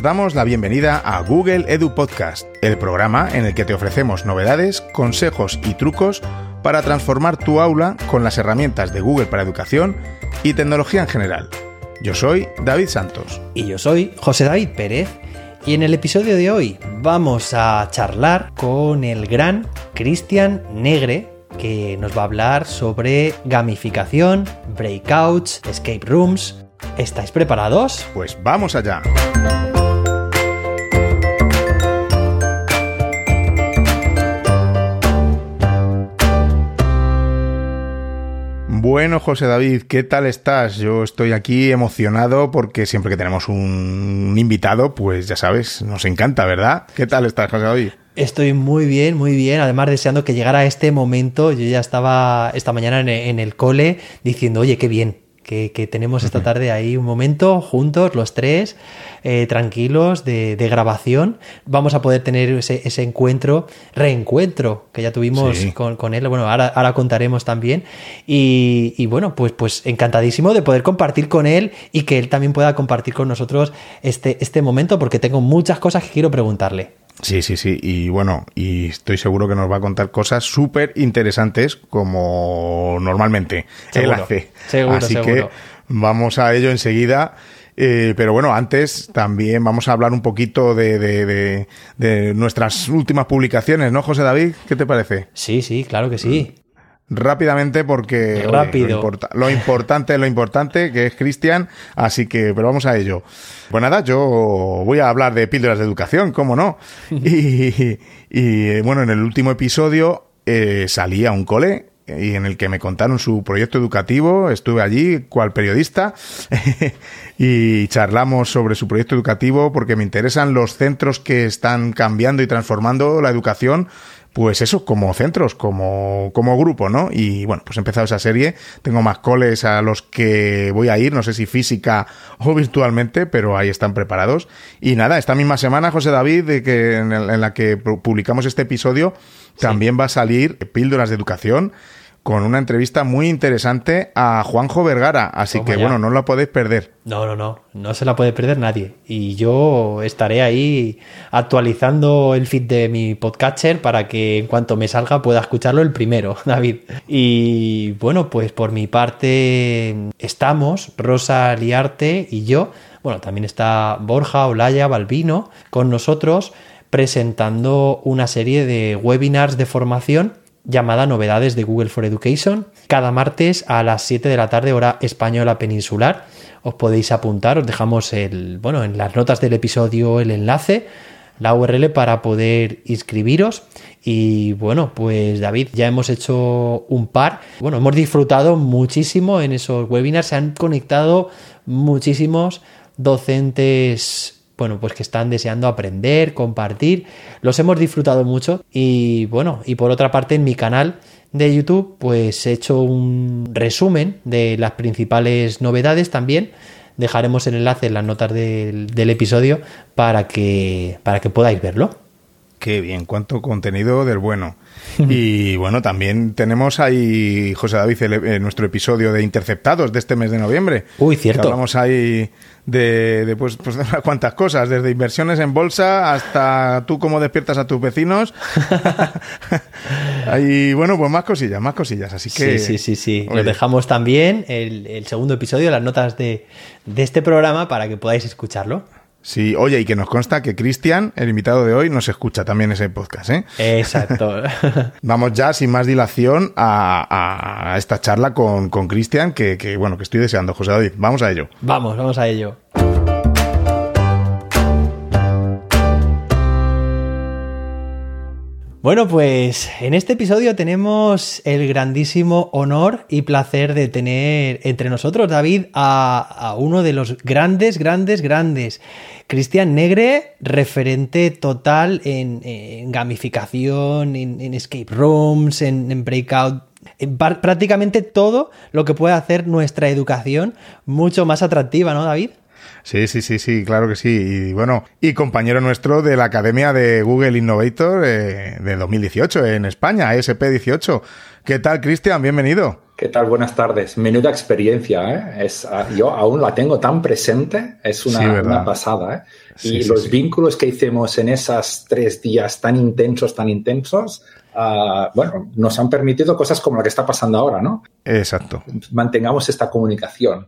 os damos la bienvenida a Google Edu Podcast, el programa en el que te ofrecemos novedades, consejos y trucos para transformar tu aula con las herramientas de Google para educación y tecnología en general. Yo soy David Santos. Y yo soy José David Pérez. Y en el episodio de hoy vamos a charlar con el gran Cristian Negre, que nos va a hablar sobre gamificación, breakouts, escape rooms. ¿Estáis preparados? Pues vamos allá. Bueno, José David, ¿qué tal estás? Yo estoy aquí emocionado porque siempre que tenemos un invitado, pues ya sabes, nos encanta, ¿verdad? ¿Qué tal estás, José David? Estoy muy bien, muy bien. Además, deseando que llegara este momento. Yo ya estaba esta mañana en, el cole diciendo, oye, qué bien, que, tenemos esta tarde ahí un momento juntos, los tres, eh, tranquilos, de, grabación. Vamos a poder tener ese, encuentro, reencuentro que ya tuvimos con, él. Bueno, ahora, ahora contaremos también. Y, bueno, pues, pues encantadísimo de poder compartir con él y que él también pueda compartir con nosotros este, este momento, porque tengo muchas cosas que quiero preguntarle. Sí, sí, sí. Y bueno, y estoy seguro que nos va a contar cosas súper interesantes como normalmente él hace. Seguro, Así que vamos a ello enseguida. Eh, pero bueno, antes también vamos a hablar un poquito de, de, nuestras últimas publicaciones, ¿no, José David? ¿Qué te parece? Sí, sí, claro que sí rápidamente porque Rápido. lo, importante es lo importante, que es Cristian, así que, pero vamos a ello. Pues nada, yo voy a hablar de píldoras de educación, ¿cómo no? y, y, bueno, en el último episodio eh, salí a un cole y en el que me contaron su proyecto educativo, estuve allí cual periodista y charlamos sobre su proyecto educativo porque me interesan los centros que están cambiando y transformando la educación pues eso, como centros, como, como grupo, ¿no? Y bueno, pues he empezado esa serie. Tengo más coles a los que voy a ir, no sé si física o virtualmente, pero ahí están preparados. Y nada, esta misma semana, José David, de que, en, la que publicamos este episodio, también va a salir Píldoras de Educación con una entrevista muy interesante a Juanjo Vergara. Así que bueno, no la podéis perder. No, no, no, no se la puede perder nadie. Y yo estaré ahí actualizando el feed de mi podcatcher para que en cuanto me salga pueda escucharlo el primero, David. Y bueno, pues por mi parte estamos, Rosa Liarte y yo. Bueno, también está Borja, Olaya, Balbino con nosotros presentando una serie de webinars de formación llamada Novedades de Google for Education, cada martes a las 7 de la tarde hora española peninsular. Os podéis apuntar, os dejamos el, bueno, en las notas del episodio el enlace, la URL para poder inscribiros. Y bueno, pues David, ya hemos hecho un par. Bueno, hemos disfrutado muchísimo en esos webinars, se han conectado muchísimos docentes bueno, pues que están deseando aprender, compartir. Los hemos disfrutado mucho y bueno, y por otra parte en mi canal de YouTube pues he hecho un resumen de las principales novedades también. Dejaremos el enlace en las notas del, del episodio para que, para que podáis verlo. Qué bien, cuánto contenido del bueno. Y bueno, también tenemos ahí, José David, eh, nuestro episodio de Interceptados de este mes de noviembre. Uy, cierto. hablamos ahí de, pues, pues, de cuantas cosas, desde inversiones en bolsa hasta tú cómo despiertas a tus vecinos. y bueno, pues más cosillas, más cosillas. Así que. Sí, sí, sí, sí. Dejamos también el, el, segundo episodio, las notas de, de este programa para que podáis escucharlo. Sí, oye, y que nos consta que Cristian, el invitado de hoy, nos escucha también ese podcast, ¿eh? Exacto. Vamos ya, sin más dilación, a, esta charla con Cristian, que, que, bueno, que estoy deseando, José David. Vamos a ello. Vamos, vamos a ello. Bueno, pues en este episodio tenemos el grandísimo honor y placer de tener entre nosotros, David, a, uno de los grandes, grandes, grandes. Cristian Negre, referente total en, gamificación, en, escape rooms, en, breakout en prácticamente todo lo que puede hacer nuestra educación mucho más atractiva, ¿no, David? Sí, sí, sí, sí, claro que sí. Y bueno, y compañero nuestro de la Academia de Google Innovator eh, de 2018 en España, SP18. ¿Qué tal, Cristian? Bienvenido. ¿Qué tal? Buenas tardes. Menuda experiencia, ¿eh? Es, ah, yo aún la tengo tan presente, es una, pasada, ¿eh? y los vínculos que hicimos en esos tres días tan intensos, tan intensos, ah, bueno, nos han permitido cosas como la que está pasando ahora, ¿no? Exacto. Mantengamos esta comunicación.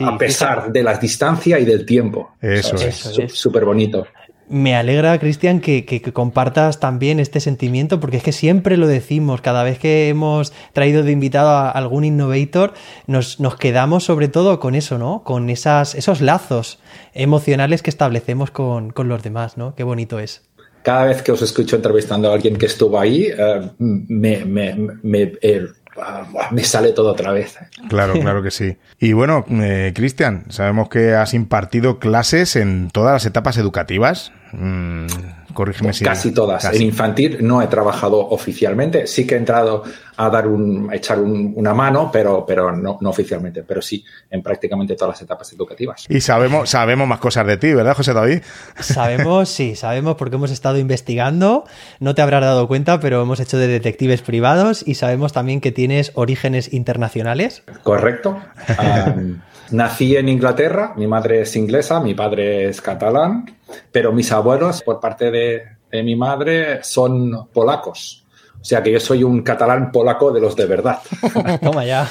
A pesar de la distancia y del tiempo. Eso, es. Súper bonito. Me alegra, Cristian, que, compartas también este sentimiento, porque es que siempre lo decimos, cada vez que hemos traído de invitado a algún innovator, nos, nos quedamos sobre todo con eso, ¿no? Con esas, esos lazos emocionales que establecemos con, los demás, ¿no? Qué bonito es. Cada vez que os escucho entrevistando a alguien que estuvo ahí, eh, me, me, me eh, me sale todo otra vez. Claro, claro que sí. Y bueno, eh, Cristian, sabemos que has impartido clases en todas las etapas educativas. Mm, corrígeme si. Casi todas. En infantil no he trabajado oficialmente. Sí que he entrado a dar un, a echar una mano, pero, pero no, no, oficialmente. Pero sí, en prácticamente todas las etapas educativas. Y sabemos, sabemos más cosas de ti, ¿verdad, José David? Sabemos, sí, sabemos porque hemos estado investigando. No te habrás dado cuenta, pero hemos hecho de detectives privados y sabemos también que tienes orígenes internacionales. Correcto. Nací en Inglaterra, mi madre es inglesa, mi padre es catalán, pero mis abuelos, por parte de, mi madre, son polacos. O sea que yo soy un catalán polaco de los de verdad. Toma ya.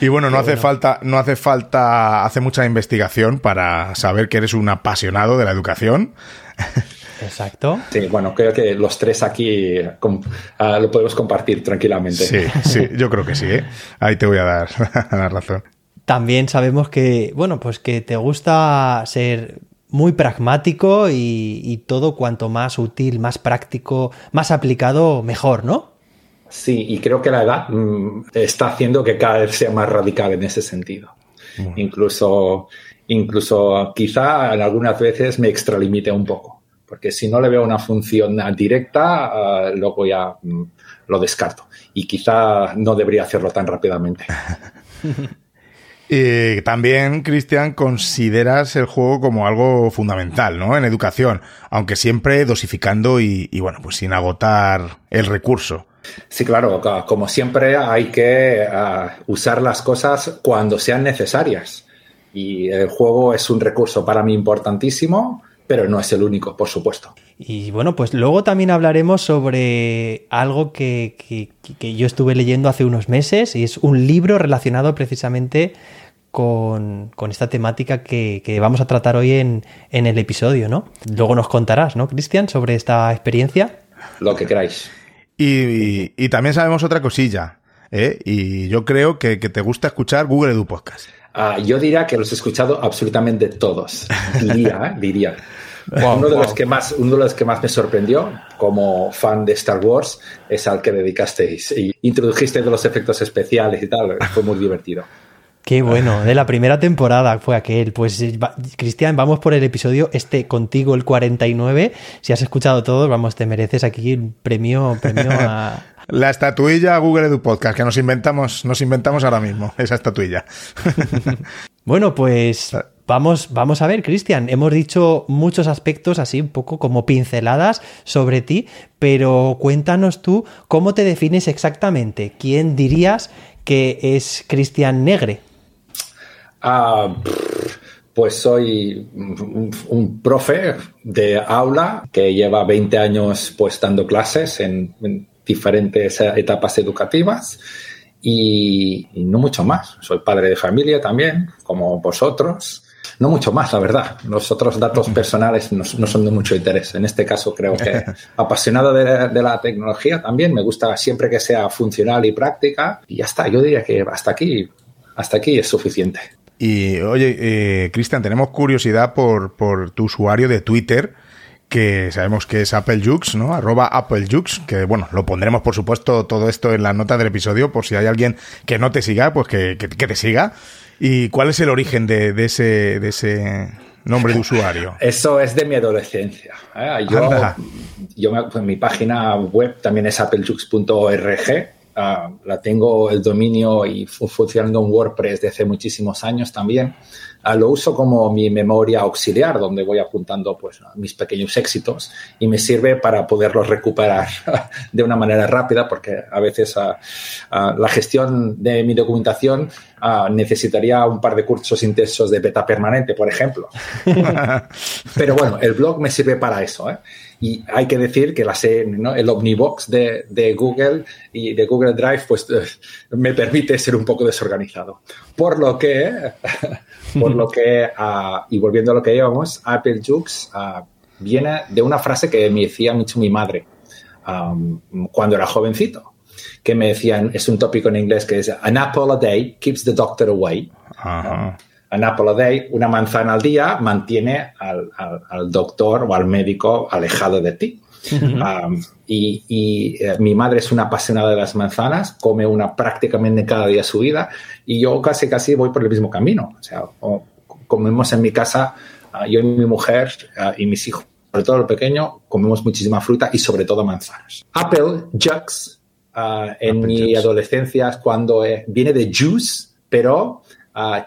Y bueno, no hace falta, no hace falta hacer mucha investigación para saber que eres un apasionado de la educación. Exacto. Sí, bueno, creo que los tres aquí ah, lo podemos compartir tranquilamente. Sí, sí, yo creo que sí. ¿eh? Ahí te voy a dar la razón. También sabemos que, bueno, pues que te gusta ser muy pragmático y, todo cuanto más útil, más práctico, más aplicado, mejor, ¿no? Sí, y creo que la edad mm, está haciendo que cada vez sea más radical en ese sentido. Incluso, incluso quizá en algunas veces me extralimite un poco porque si no le veo una función directa, uh, luego ya mm, lo descarto. Y quizá no debería hacerlo tan rápidamente. y también, Cristian, consideras el juego como algo fundamental, ¿no? En educación, aunque siempre dosificando y, bueno, pues sin agotar el recurso. Sí, claro, como siempre hay que uh, usar las cosas cuando sean necesarias. Y el juego es un recurso para mí importantísimo, pero no es el único, por supuesto. Y bueno, pues luego también hablaremos sobre algo que, yo estuve leyendo hace unos meses y es un libro relacionado precisamente con, esta temática que, vamos a tratar hoy en, el episodio, ¿no? Luego nos contarás, ¿no, Cristian, sobre esta experiencia? Lo que queráis. Y, también sabemos otra cosilla, ¿eh? Y yo creo que, te gusta escuchar Google Edu Podcast. Ah, yo diría que los he escuchado absolutamente todos. Diría, ¿eh? diría uno, de los que más, uno de los que más me sorprendió como fan de Star Wars es al que dedicasteis y introdujisteis de los efectos especiales y tal. Fue muy divertido. Qué bueno, de la primera temporada fue aquel. Pues Cristian, vamos por el episodio este contigo, el 49. Si has escuchado todos, vamos, te mereces aquí el premio, premio a... La estatuilla Google Edu Podcast, que nos inventamos, nos inventamos ahora mismo, esa estatuilla. bueno, pues ah. Vamos, vamos a ver, Cristian, hemos dicho muchos aspectos así un poco como pinceladas sobre ti, pero cuéntanos tú cómo te defines exactamente. ¿Quién dirías que es Cristian Negre? Ah, pues soy un, profe de aula que lleva 20 años pues dando clases en, diferentes etapas educativas y, no mucho más. Soy padre de familia también, como vosotros. No mucho más, la verdad. Los otros datos personales no, son de mucho interés. En este caso creo que apasionado de, la tecnología también. Me gusta siempre que sea funcional y práctica. Y ya está. Yo diría que hasta aquí, hasta aquí es suficiente. Y oye, eh, Cristian, tenemos curiosidad por, por tu usuario de Twitter que sabemos que es AppleJux, ¿no? Arroba AppleJux, que bueno, lo pondremos por supuesto todo esto en la nota del episodio por si hay alguien que no te siga, pues que, que te siga. ¿Y cuál es el origen de, ese, de ese nombre de usuario? Eso es de mi adolescencia. ¿eh? Yo, yo pues, mi página web también es applejux.org. ah, la tengo el dominio y funcionando en WordPress desde hace muchísimos años también. Ah, lo uso como mi memoria auxiliar, donde voy apuntando pues, mis pequeños éxitos y me sirve para poderlos recuperar de una manera rápida, porque a veces ah, la gestión de mi documentación necesitaría un par de cursos intensos de beta permanente, por ejemplo. Pero bueno, el blog me sirve para eso. ¿eh? Y hay que decir que la ¿no? el Omnibox de, de, Google y de Google Drive pues me permite ser un poco desorganizado. Por lo que por lo que, ah, y volviendo a lo que íbamos, Apple Jux ah, viene de una frase que me decía mucho mi madre cuando era jovencito, que me decían, es un tópico en inglés que es, an apple a day keeps the doctor away. An apple a day, una manzana al día, mantiene al, al doctor o al médico alejado de ti y, eh, mi madre es una apasionada de las manzanas, come una prácticamente cada día de su vida y yo casi casi voy por el mismo camino. O sea, comemos en mi casa, ah, yo y mi mujer ah, y mis hijos, sobre todo el pequeño, comemos muchísima fruta y sobre todo manzanas. Apple Jux ah, en mi adolescencia cuando eh, viene de juice, pero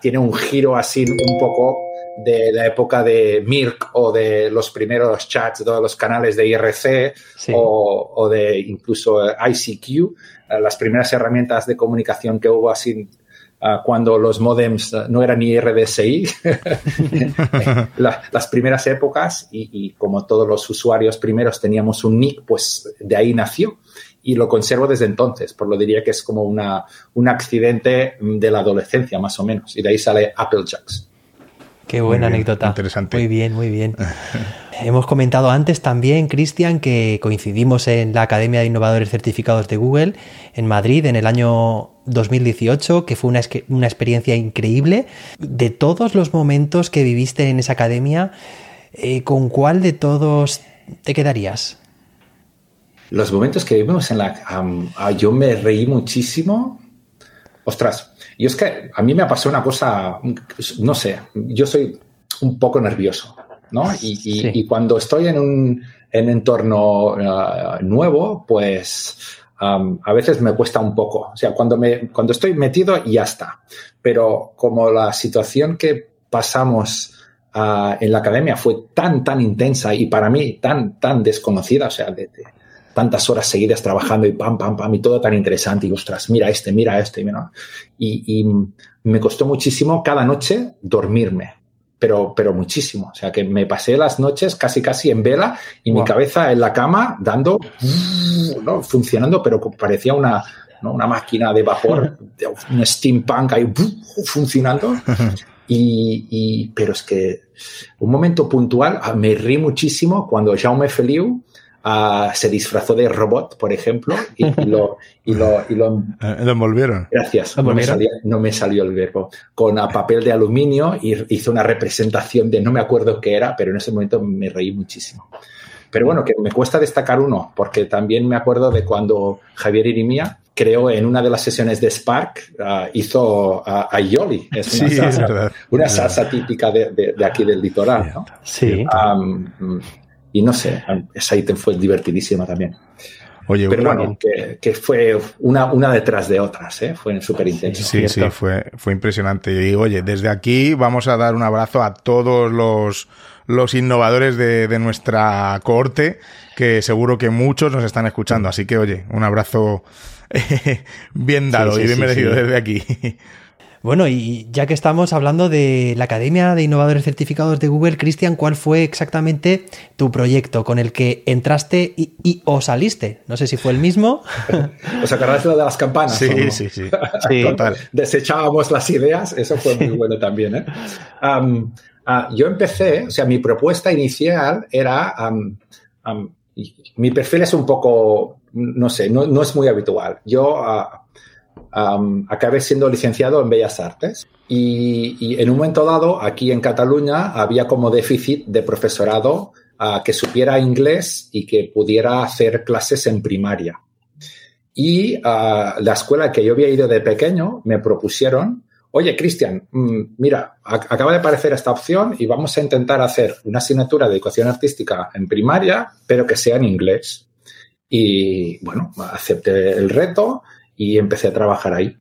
tiene un giro así un poco de la época de Mirk o de los primeros chats de los canales de IRC o, de incluso ICQ, eh, las primeras herramientas de comunicación que hubo así eh, cuando los modems eh, no eran ni RDSI, las primeras épocas y, como todos los usuarios primeros teníamos un nick, pues de ahí nació y lo conservo desde entonces, por lo diría que es como una, un accidente de la adolescencia más o menos y de ahí sale Applejacks. Qué buena anécdota. Interesante. Muy bien, muy bien. Hemos comentado antes también, Cristian, que coincidimos en la Academia de Innovadores Certificados de Google en Madrid en el año 2018, que fue una, una experiencia increíble. De todos los momentos que viviste en esa academia, eh, ¿con cuál de todos te quedarías? Los momentos que vivimos en la... Ah, yo me reí muchísimo. Ostras, y es que a mí me pasado una cosa, no sé, yo soy un poco nervioso, ¿no? Y, cuando estoy en un entorno uh, nuevo, pues um, a veces me cuesta un poco. O sea, cuando, me, cuando estoy metido, ya está. Pero como la situación que pasamos uh, en la academia fue tan, tan intensa y para mí tan, tan desconocida, o sea, de, tantas horas seguidas trabajando y pam, pam, pam, y todo tan interesante, y ostras, mira este, mira este, y, y me costó muchísimo cada noche dormirme, pero, pero muchísimo. O sea, que me pasé las noches casi, casi en vela y mi cabeza en la cama dando, ¿no? funcionando, pero parecía una, una máquina de vapor, un steampunk ahí funcionando. Y, y, pero es que un momento puntual, ah, me rí muchísimo cuando Jaume Feliu se disfrazó de robot, por ejemplo, y, lo, y, lo, y lo, eh, envolvieron. Gracias, no me, salió, no me, salió, el verbo. Con papel de aluminio y hizo una representación de no me acuerdo qué era, pero en ese momento me reí muchísimo. Pero bueno, que me cuesta destacar uno, porque también me acuerdo de cuando Javier Irimía creó en una de las sesiones de Spark, ah, hizo a, Yoli. Es una, salsa, una salsa típica de, de, aquí del litoral. ¿no? Sí. Y no sé, esa ítem fue divertidísima también. Oye, Pero bueno, que, fue una, una detrás de otras, ¿eh? fue súper intenso. Sí, sí, fue, fue impresionante. Y oye, desde aquí vamos a dar un abrazo a todos los, los innovadores de, de nuestra cohorte, que seguro que muchos nos están escuchando. Así que, oye, un abrazo bien dado y bien merecido desde aquí. Bueno, y ya que estamos hablando de la Academia de Innovadores Certificados de Google, Cristian, ¿cuál fue exactamente tu proyecto con el que entraste y, o saliste? No sé si fue el mismo. ¿Os acordáis de las campanas? Sí, sí, sí, Total. Desechábamos las ideas, eso fue muy bueno también. ¿eh? Ah, yo empecé, o sea, mi propuesta inicial era... mi perfil es un poco, no sé, no, es muy habitual. Yo ah, acabé siendo licenciado en Bellas Artes y, en un momento dado, aquí en Cataluña, había como déficit de profesorado ah, que supiera inglés y que pudiera hacer clases en primaria. Y uh, la escuela que yo había ido de pequeño me propusieron, oye, Cristian, mm, mira, acaba de aparecer esta opción y vamos a intentar hacer una asignatura de educación artística en primaria, pero que sea en inglés. Y bueno, acepté el reto y empecé a trabajar ahí.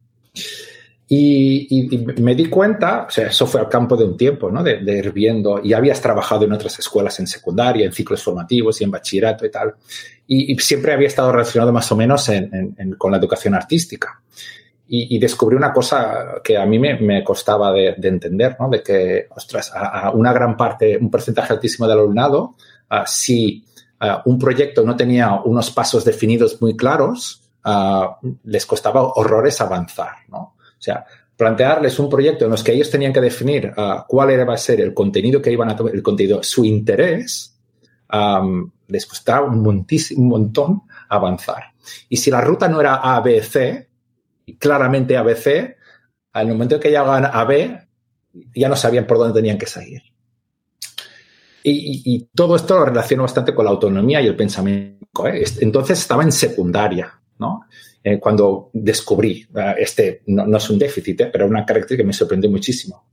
Y, me di cuenta, o sea, eso fue al campo de un tiempo, ¿no? De, ir viendo, y habías trabajado en otras escuelas en secundaria, en ciclos formativos y en bachillerato y tal. Y, siempre había estado relacionado más o menos con la educación artística. Y, descubrí una cosa que a mí me, costaba de, entender, ¿no? De que, ostras, a, una gran parte, un porcentaje altísimo del alumnado, si un proyecto no tenía unos pasos definidos muy claros, les costaba horrores avanzar, ¿no? O sea, plantearles un proyecto en los que ellos tenían que definir uh, cuál era, va a ser el contenido que iban a tomar, el contenido, su interés, les costaba un, un montón avanzar. Y si la ruta no era A, B, C, claramente A, B, C, al momento en que llegaban a B, ya no sabían por dónde tenían que seguir. Y, todo esto lo relaciono bastante con la autonomía y el pensamiento. ¿eh? Entonces estaba en secundaria, ¿no? Eh, cuando descubrí, eh, este no, es un déficit, eh, pero una característica que me sorprendió muchísimo.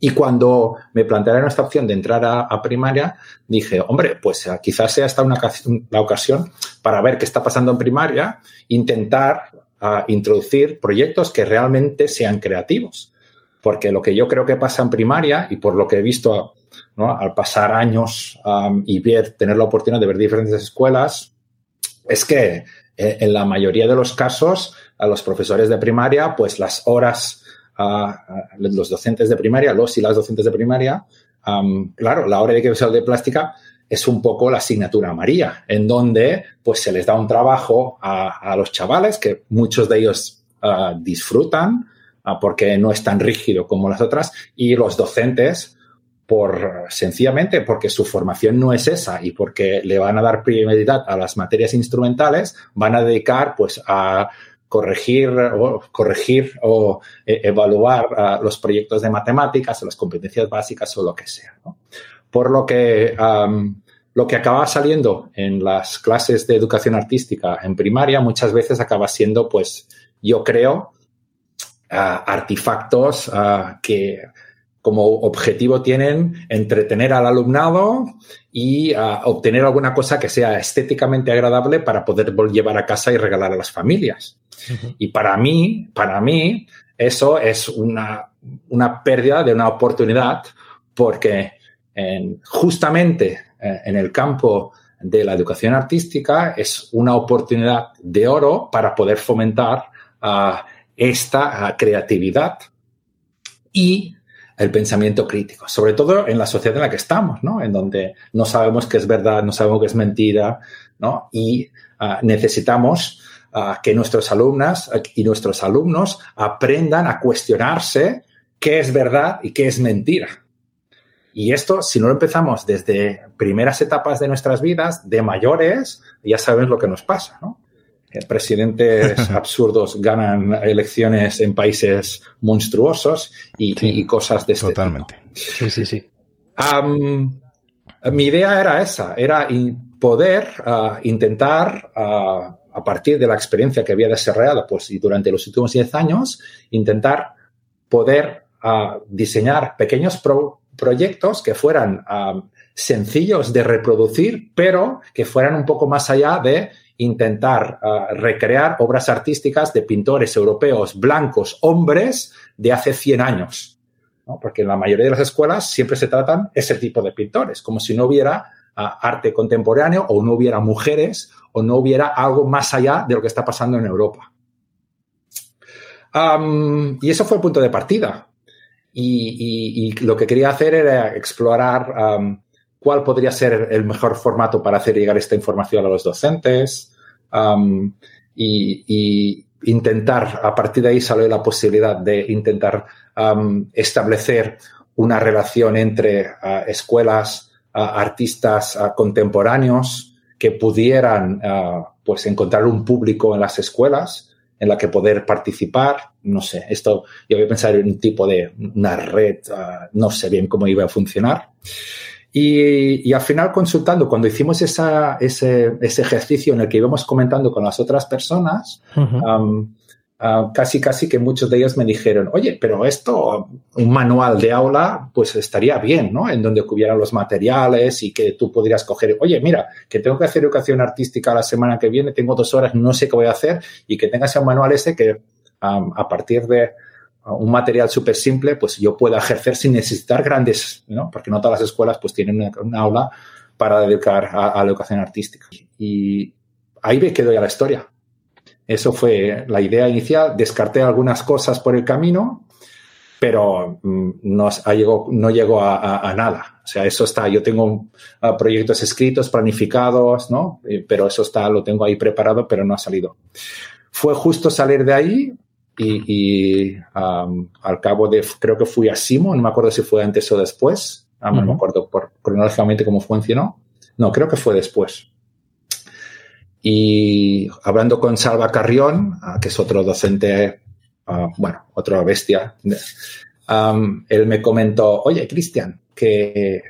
Y cuando me plantearon esta opción de entrar a, primaria, dije, hombre, pues quizás sea esta una, la ocasión para ver qué está pasando en primaria, intentar introducir proyectos que realmente sean creativos. Porque lo que yo creo que pasa en primaria y por lo que he visto al pasar años y ver, tener la oportunidad de ver diferentes escuelas, es que eh, en la mayoría de los casos, a los profesores de primaria, pues las horas, a los docentes de primaria, los y las docentes de primaria, claro, la hora de que de plástica es un poco la asignatura María, en donde pues se les da un trabajo a, los chavales que muchos de ellos ah, disfrutan ah, porque no es tan rígido como las otras y los docentes por sencillamente porque su formación no es esa y porque le van a dar prioridad a las materias instrumentales, van a dedicar pues a corregir o corregir o e, evaluar los proyectos de matemáticas o las competencias básicas o lo que sea. Por lo que lo que acaba saliendo en las clases de educación artística en primaria muchas veces acaba siendo, pues, yo creo, artefactos que como objetivo tienen entretener al alumnado y ah, obtener alguna cosa que sea estéticamente agradable para poder llevar a casa y regalar a las familias. Y para mí, para mí, eso es una, una pérdida de una oportunidad porque justamente eh, en el campo de la educación artística es una oportunidad de oro para poder fomentar ah, esta ah, creatividad y el pensamiento crítico, sobre todo en la sociedad en la que estamos, ¿no? En donde no sabemos qué es verdad, no sabemos qué es mentira, ¿no? Y ah, necesitamos ah, que nuestros alumnas y nuestros alumnos aprendan a cuestionarse qué es verdad y qué es mentira. Y esto, si no lo empezamos desde primeras etapas de nuestras vidas, de mayores, ya sabemos lo que nos pasa, ¿no? Presidentes absurdos ganan elecciones en países monstruosos y, cosas de este Totalmente. Sí, sí, sí. mi idea era esa, era poder ah, intentar, ah, a partir de la experiencia que había desarrollado pues, y durante los últimos 10 años, intentar poder ah, diseñar pequeños proyectos que fueran sencillos de reproducir, pero que fueran un poco más allá de intentar ah, recrear obras artísticas de pintores europeos blancos, hombres de hace 100 años. Porque en la mayoría de las escuelas siempre se tratan ese tipo de pintores, como si no hubiera ah, arte contemporáneo o no hubiera mujeres o no hubiera algo más allá de lo que está pasando en Europa. y eso fue el punto de partida. Y, lo que quería hacer era explorar cuál podría ser el mejor formato para hacer llegar esta información a los docentes y, intentar, a partir de ahí salió la posibilidad de intentar establecer una relación entre escuelas, artistas contemporáneos que pudieran pues encontrar un público en las escuelas en la que poder participar. No sé, esto yo voy a pensar en un tipo de una red, no sé bien cómo iba a funcionar. Y, al final consultando, cuando hicimos ese, ejercicio en el que íbamos comentando con las otras personas, casi, casi que muchos de ellos me dijeron, oye, pero esto, un manual de aula, pues estaría bien, ¿no? En donde cubieran los materiales y que tú podrías coger, oye, mira, que tengo que hacer educación artística la semana que viene, tengo dos horas, no sé qué voy a hacer, y que tengas un manual ese que a partir de un material súper simple, pues yo pueda ejercer sin necesitar grandes, ¿no? Porque no todas las escuelas pues tienen una, aula para dedicar a, la educación artística. Y ahí me quedó ya la historia. Eso fue la idea inicial. Descarté algunas cosas por el camino, pero mm, no, llegó, no llegó a, nada. O sea, eso está. Yo tengo proyectos escritos, planificados, ¿no? Eh, pero eso está, lo tengo ahí preparado, pero no ha salido. Fue justo salir de ahí y, al cabo de, creo que fui a Simo, no me acuerdo si fue antes o después. No me acuerdo por, cronológicamente cómo funcionó. No, creo que fue después. Y hablando con Salva Carrión, ah, que es otro docente, ah, bueno, otra bestia, él me comentó, oye, Cristian, que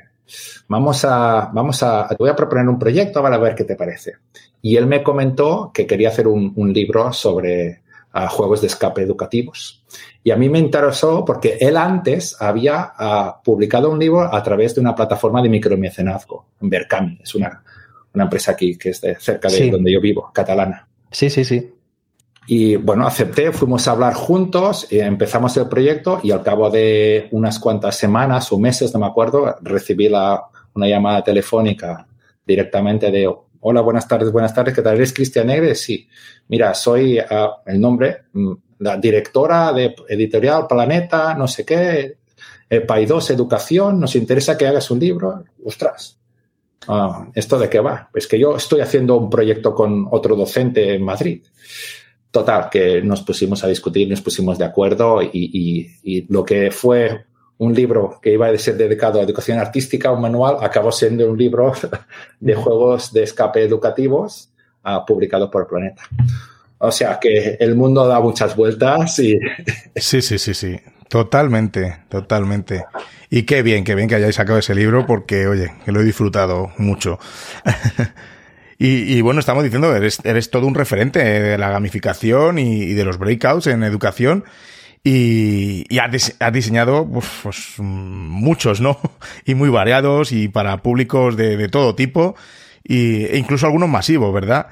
vamos a, vamos a, te voy a proponer un proyecto, a ver qué te parece. Y él me comentó que quería hacer un, libro sobre ah, juegos de escape educativos. Y a mí me interesó porque él antes había publicado un libro a través de una plataforma de micromecenazgo, Berkami, es una, una empresa aquí que es de cerca de donde yo vivo, catalana. Sí, sí, sí. Y bueno, acepté, fuimos a hablar juntos, eh, empezamos el proyecto y al cabo de unas cuantas semanas o meses, no me acuerdo, recibí la, una llamada telefónica directamente de, hola, buenas tardes, buenas tardes, ¿qué tal? ¿Eres Cristian Negre? Sí. Mira, soy ah, el nombre, mm, la directora de editorial Planeta, no sé qué, eh, Paidós Educación, nos interesa que hagas un libro. Ostras, Ah, ¿Esto de qué va? Pues que yo estoy haciendo un proyecto con otro docente en Madrid. Total, que nos pusimos a discutir, nos pusimos de acuerdo y, lo que fue un libro que iba a ser dedicado a educación artística, un manual, acabó siendo un libro de juegos de escape educativos uh, publicado por Planeta. O sea que el mundo da muchas vueltas y... Sí, sí, sí, sí. Totalmente, totalmente. Y qué bien, qué bien que hayáis sacado ese libro porque, oye, que lo he disfrutado mucho. y, bueno, estamos diciendo, eres, eres todo un referente de la gamificación y, de los breakouts en educación. Y, y has, diseñado pues, muchos, ¿no? Y muy variados y para públicos de, de todo tipo y, e incluso algunos masivos, ¿verdad?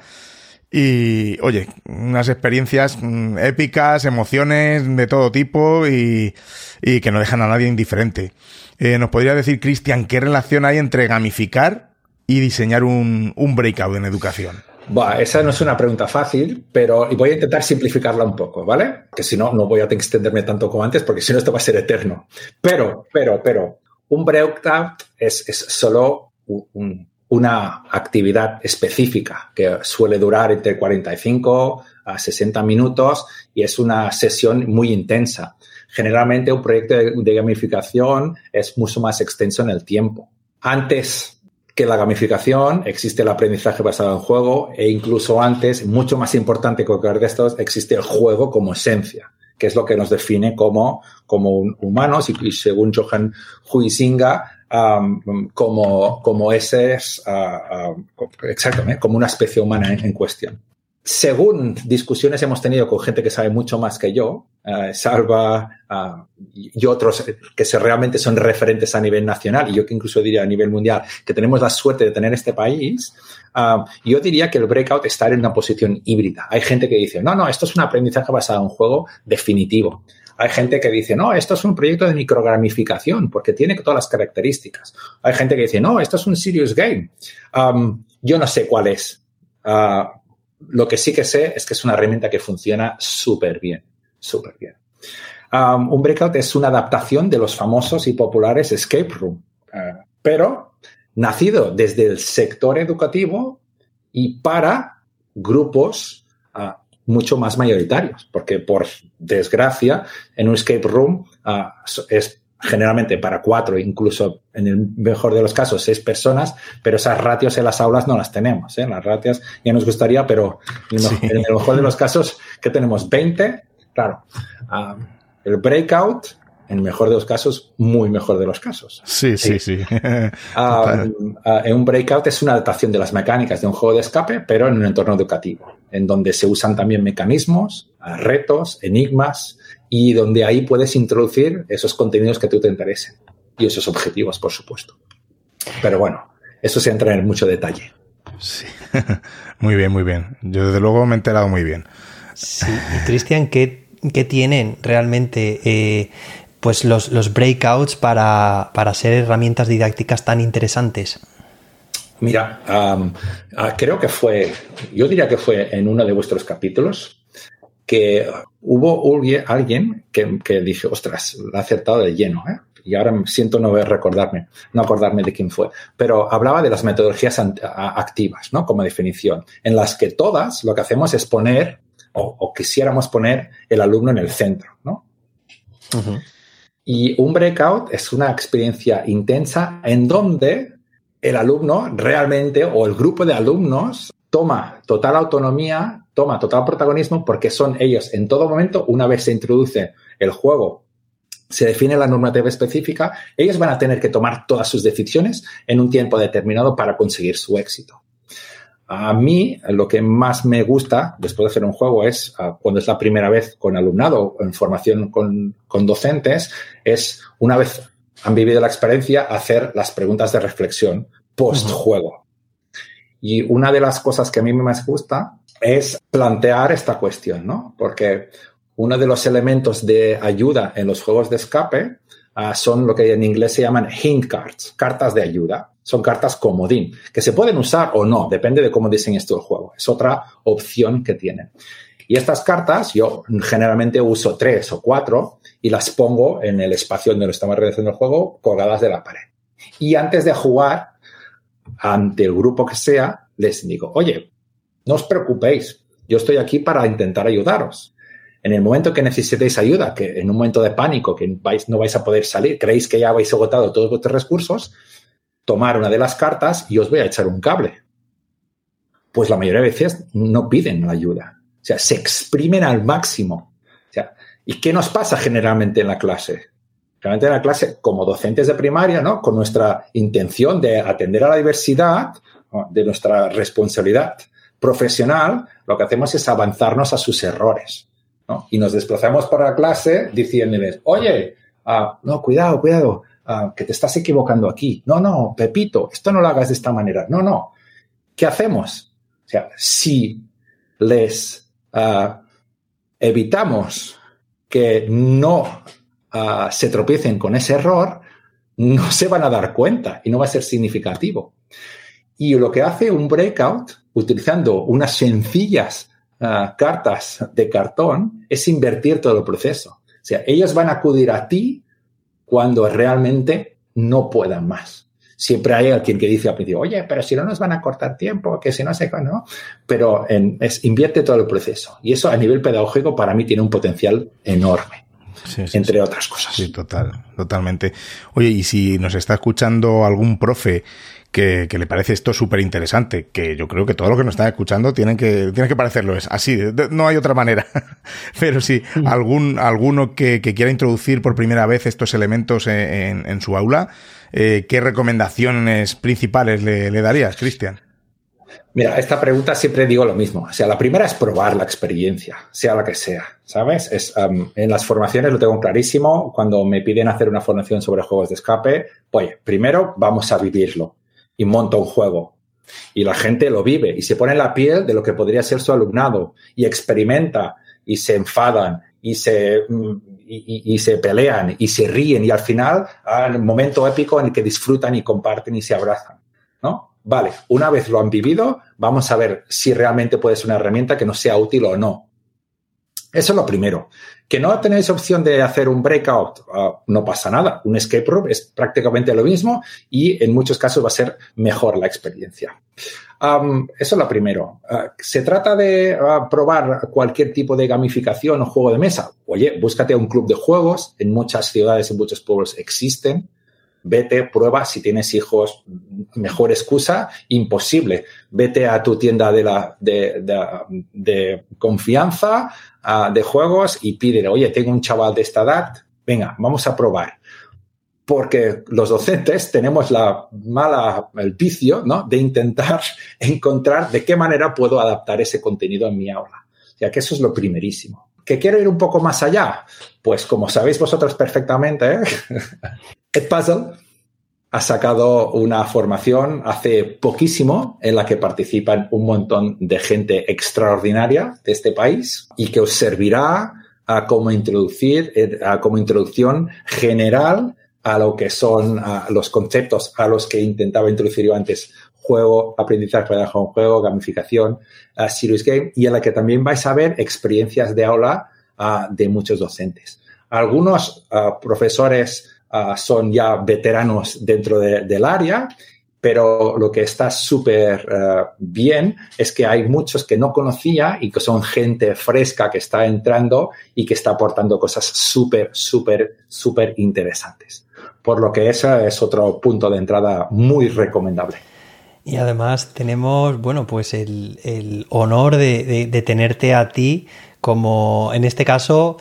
Y, oye, unas experiencias mm, épicas, emociones de todo tipo y, que no dejan a nadie indiferente. Eh, ¿Nos podría decir, Cristian, qué relación hay entre gamificar y diseñar un, un breakout en educación? Bueno, esa no es una pregunta fácil, pero voy a intentar simplificarla un poco, ¿vale? Que si no, no voy a extenderme tanto como antes, porque si no, esto va a ser eterno. Pero, pero, pero, un breakout es, es solo un, una actividad específica que suele durar entre 45 a 60 minutos y es una sesión muy intensa. Generalmente un proyecto de, gamificación es mucho más extenso en el tiempo. Antes que la gamificación existe el aprendizaje basado en juego e incluso antes, mucho más importante que de estos, existe el juego como esencia que es lo que nos define como, como humanos y, según Johan Huizinga, como, como ese es, uh, exactamente, como una especie humana en, cuestión. Según discusiones hemos tenido con gente que sabe mucho más que yo, uh, Salva uh, y otros que se, realmente son referentes a nivel nacional y yo que incluso diría a nivel mundial, que tenemos la suerte de tener este país, yo diría que el breakout está en una posición híbrida. Hay gente que dice, no, no, esto es un aprendizaje basado en juego definitivo. Hay gente que dice, no, esto es un proyecto de microgramificación porque tiene todas las características. Hay gente que dice, no, esto es un serious game. yo no sé cuál es. Ah, lo que sí que sé es que es una herramienta que funciona súper bien, súper bien. un breakout es una adaptación de los famosos y populares escape room, ah, pero nacido desde el sector educativo y para grupos ah, mucho más mayoritarios, porque por desgracia, en un escape room ah, es generalmente para cuatro, incluso en el mejor de los casos, seis personas, pero esas ratios en las aulas no las tenemos. ¿eh? Las ratios ya nos gustaría, pero en el mejor de los casos, que tenemos 20, claro. Ah, el breakout en el mejor de los casos, muy mejor de los casos. Sí, sí, sí. Ah, ah, un breakout es una adaptación de las mecánicas de un juego de escape, pero en un entorno educativo, en donde se usan también mecanismos retos, enigmas, y donde ahí puedes introducir esos contenidos que tú te interesen y esos objetivos, por supuesto. Pero bueno, eso se entra en mucho detalle. Sí, muy bien, muy bien. Yo desde luego me he enterado muy bien. Sí, y Cristian, ¿qué, tienen realmente eh, pues los, los breakouts para, para, ser herramientas didácticas tan interesantes? Mira, ah, creo que fue, yo diría que fue en uno de vuestros capítulos que hubo alguien que, que dije, ostras, lo ha acertado de lleno, ¿eh? y ahora siento no recordarme, no acordarme de quién fue, pero hablaba de las metodologías activas, ¿no? Como definición, en las que todas lo que hacemos es poner o, quisiéramos poner el alumno en el centro, ¿no? Y un breakout es una experiencia intensa en donde el alumno realmente o el grupo de alumnos toma total autonomía, toma total protagonismo porque son ellos en todo momento, una vez se introduce el juego se define la normativa específica, ellos van a tener que tomar todas sus decisiones en un tiempo determinado para conseguir su éxito. A mí lo que más me gusta después de hacer un juego es ah, cuando es la primera vez con alumnado o en formación con, docentes, es una vez han vivido la experiencia hacer las preguntas de reflexión post juego. Y una de las cosas que a mí más gusta es plantear esta cuestión, ¿no? Porque uno de los elementos de ayuda en los juegos de escape ah, son lo que en inglés se llaman hint cards, cartas de ayuda. Son cartas comodín, que se pueden usar o no, depende de cómo diseñes tú el juego. Es otra opción que tienen. Y estas cartas yo generalmente uso tres o cuatro y las pongo en el espacio donde estamos realizando el juego colgadas de la pared. Y antes de jugar, ante el grupo que sea, les digo, oye, no os preocupéis, yo estoy aquí para intentar ayudaros. En el momento que necesitéis ayuda, que en un momento de pánico, que no vais a poder salir, creéis que ya habéis agotado todos vuestros recursos, tomar una de las cartas y os voy a echar un cable. Pues la mayoría de veces no piden la ayuda. O sea, se exprimen al máximo. O sea, ¿y qué nos pasa generalmente en la clase? Generalmente en la clase, como docentes de primaria, ¿no? Con nuestra intención de atender a la diversidad, de nuestra responsabilidad profesional, lo que hacemos es avanzarnos a sus errores. Y nos desplazamos para la clase diciéndoles, oye, ah, no, cuidado, cuidado, ah, que te estás equivocando aquí. No, no, Pepito, esto no lo hagas de esta manera. No, no. ¿Qué hacemos? O sea, si les ah, evitamos que no se tropiecen con ese error, no se van a dar cuenta y no va a ser significativo. Y lo que hace un breakout, utilizando unas sencillas cartas de cartón es invertir todo el proceso. O sea, ellos van a acudir a ti cuando realmente no puedan más. Siempre hay alguien que dice al principio, oye, pero si no nos van a cortar tiempo, que si no sé no. Pero es, invierte todo el proceso. Y eso a nivel pedagógico para mí tiene un potencial enorme. entre otras cosas. Sí, total, totalmente. Oye, y si nos está escuchando algún profe que, le parece esto súper interesante, que yo creo que todo lo que nos están escuchando tienen que, tiene que parecerlo, es así, no hay otra manera. Pero si algún, alguno que, quiera introducir por primera vez estos elementos en, su aula, eh, ¿qué recomendaciones principales le, darías, Cristian? Mira, esta pregunta siempre digo lo mismo. O sea, la primera es probar la experiencia, sea la que sea, ¿sabes? Es, en las formaciones lo tengo clarísimo. Cuando me piden hacer una formación sobre juegos de escape, oye, primero vamos a vivirlo y monta un juego. Y la gente lo vive y se pone en la piel de lo que podría ser su alumnado y experimenta y se enfadan y se, mm, y, se pelean y se ríen y al final hay un momento épico en el que disfrutan y comparten y se abrazan. ¿no? Vale, una vez lo han vivido, vamos a ver si realmente puede ser una herramienta que nos sea útil o no. Eso es lo primero. Que no tenéis opción de hacer un breakout, ah, no pasa nada. Un escape room es prácticamente lo mismo y en muchos casos va a ser mejor la experiencia. eso es lo primero. Ah, ¿Se trata de ah, probar cualquier tipo de gamificación o juego de mesa? Oye, búscate un club de juegos. En muchas ciudades, en muchos pueblos existen vete, prueba, si tienes hijos, mejor excusa, imposible. Vete a tu tienda de, la, de, confianza, de juegos y pídele, oye, tengo un chaval de esta edad, venga, vamos a probar. Porque los docentes tenemos la mala, el vicio, ¿no? De intentar encontrar de qué manera puedo adaptar ese contenido en mi aula. O sea, que eso es lo primerísimo. que quiero ir un poco más allá. Pues como sabéis vosotros perfectamente, Edpuzzle ha sacado una formación hace poquísimo en la que participan un montón de gente extraordinaria de este país y que os servirá a como introducir, a como introducción general a lo que son los conceptos a los que intentaba introducir yo antes. Juego, aprendizaje para un juego, gamificación, serious game, y en la que también vais a ver experiencias de aula de muchos docentes. Algunos profesores son ya veteranos dentro del área, pero lo que está súper bien es que hay muchos que no conocía y que son gente fresca que está entrando y que está aportando cosas súper, súper, súper interesantes por lo que ese es otro punto de entrada muy recomendable. Y además tenemos, bueno, pues el, honor de, tenerte a ti como, en este caso,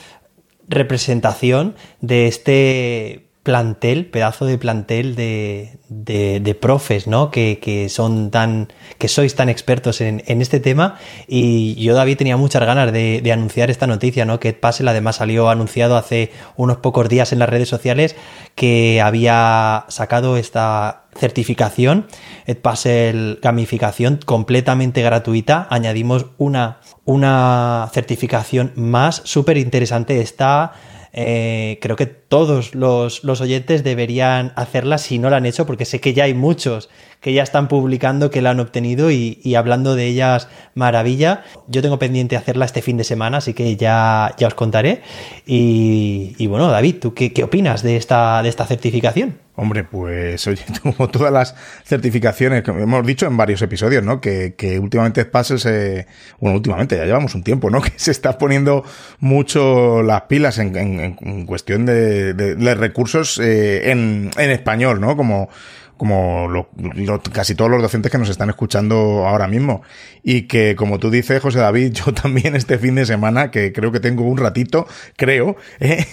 representación de este plantel, pedazo de plantel de, de, profes, ¿no? Que, son tan, que sois tan expertos en, este tema. Y yo, David, tenía muchas ganas de, anunciar esta noticia, ¿no? Que Edpuzzle además salió anunciado hace unos pocos días en las redes sociales que había sacado esta certificación, Edpuzzle gamificación completamente gratuita. Añadimos una, una certificación más súper interesante. Está eh, creo que todos los, oyentes deberían hacerla si no la han hecho, porque sé que ya hay muchos que ya están publicando que la han obtenido y, hablando de ellas maravilla. Yo tengo pendiente hacerla este fin de semana, así que ya, ya os contaré. Y, bueno, David, ¿tú qué, opinas de esta, de esta certificación? Hombre, pues oye, como todas las certificaciones que hemos dicho en varios episodios, ¿no? Que, que últimamente Puzzle se... Bueno, últimamente, ya llevamos un tiempo, ¿no? Que se está poniendo mucho las pilas en, en, cuestión de, de, recursos eh, en, en español, ¿no? Como como lo, casi todos los docentes que nos están escuchando ahora mismo. Y que, como tú dices, José David, yo también este fin de semana, que creo que tengo un ratito, creo, eh,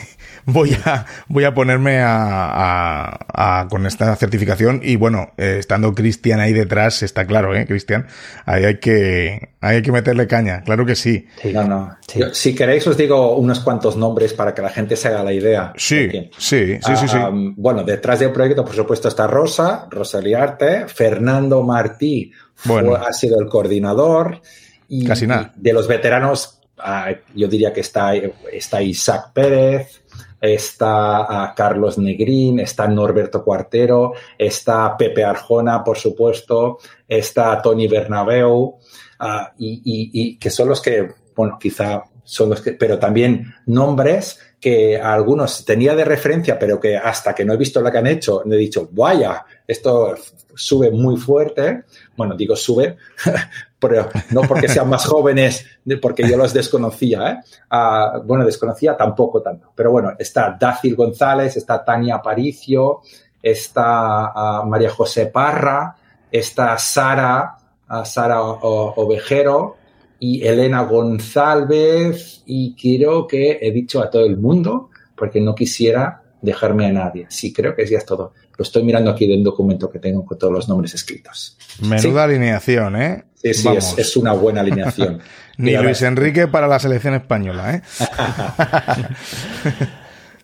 voy a, voy a ponerme a, a, con esta certificación y bueno, eh, estando Cristian ahí detrás, está claro, ¿eh, Cristian? Ahí hay que, hay que meterle caña, claro que sí. No, no. si queréis os digo unos cuantos nombres para que la gente se haga la idea. Sí, sí, sí, sí, sí. Bueno, detrás del proyecto, por supuesto, está Rosa, Rosaliarte, Fernando Martí bueno. ha sido el coordinador. Y, Casi nada. de los veteranos, ah, yo diría que está, está Isaac Pérez, está Carlos Negrín, está Norberto Cuartero, está Pepe Arjona, por supuesto, está Tony Bernabeu, ah, y, que son los que, bueno, quizá son los que, pero también nombres que algunos tenía de referencia, pero que hasta que no he visto lo que han hecho, he dicho, vaya, esto sube muy fuerte. Bueno, digo sube, pero no porque sean más jóvenes, porque yo los desconocía. ¿eh? Ah, bueno, desconocía tampoco tanto. Pero bueno, está Dácil González, está Tania Aparicio, está ah, María José Parra, está Sara, uh, Sara Ovejero y Elena González y creo que he dicho a todo el mundo porque no quisiera dejarme a nadie. Sí, creo que ya es todo. Lo estoy mirando aquí del documento que tengo con todos los nombres escritos. Menuda alineación, ¿eh? Sí, sí, es, una buena alineación. Ni Luis Enrique para la selección española, ¿eh?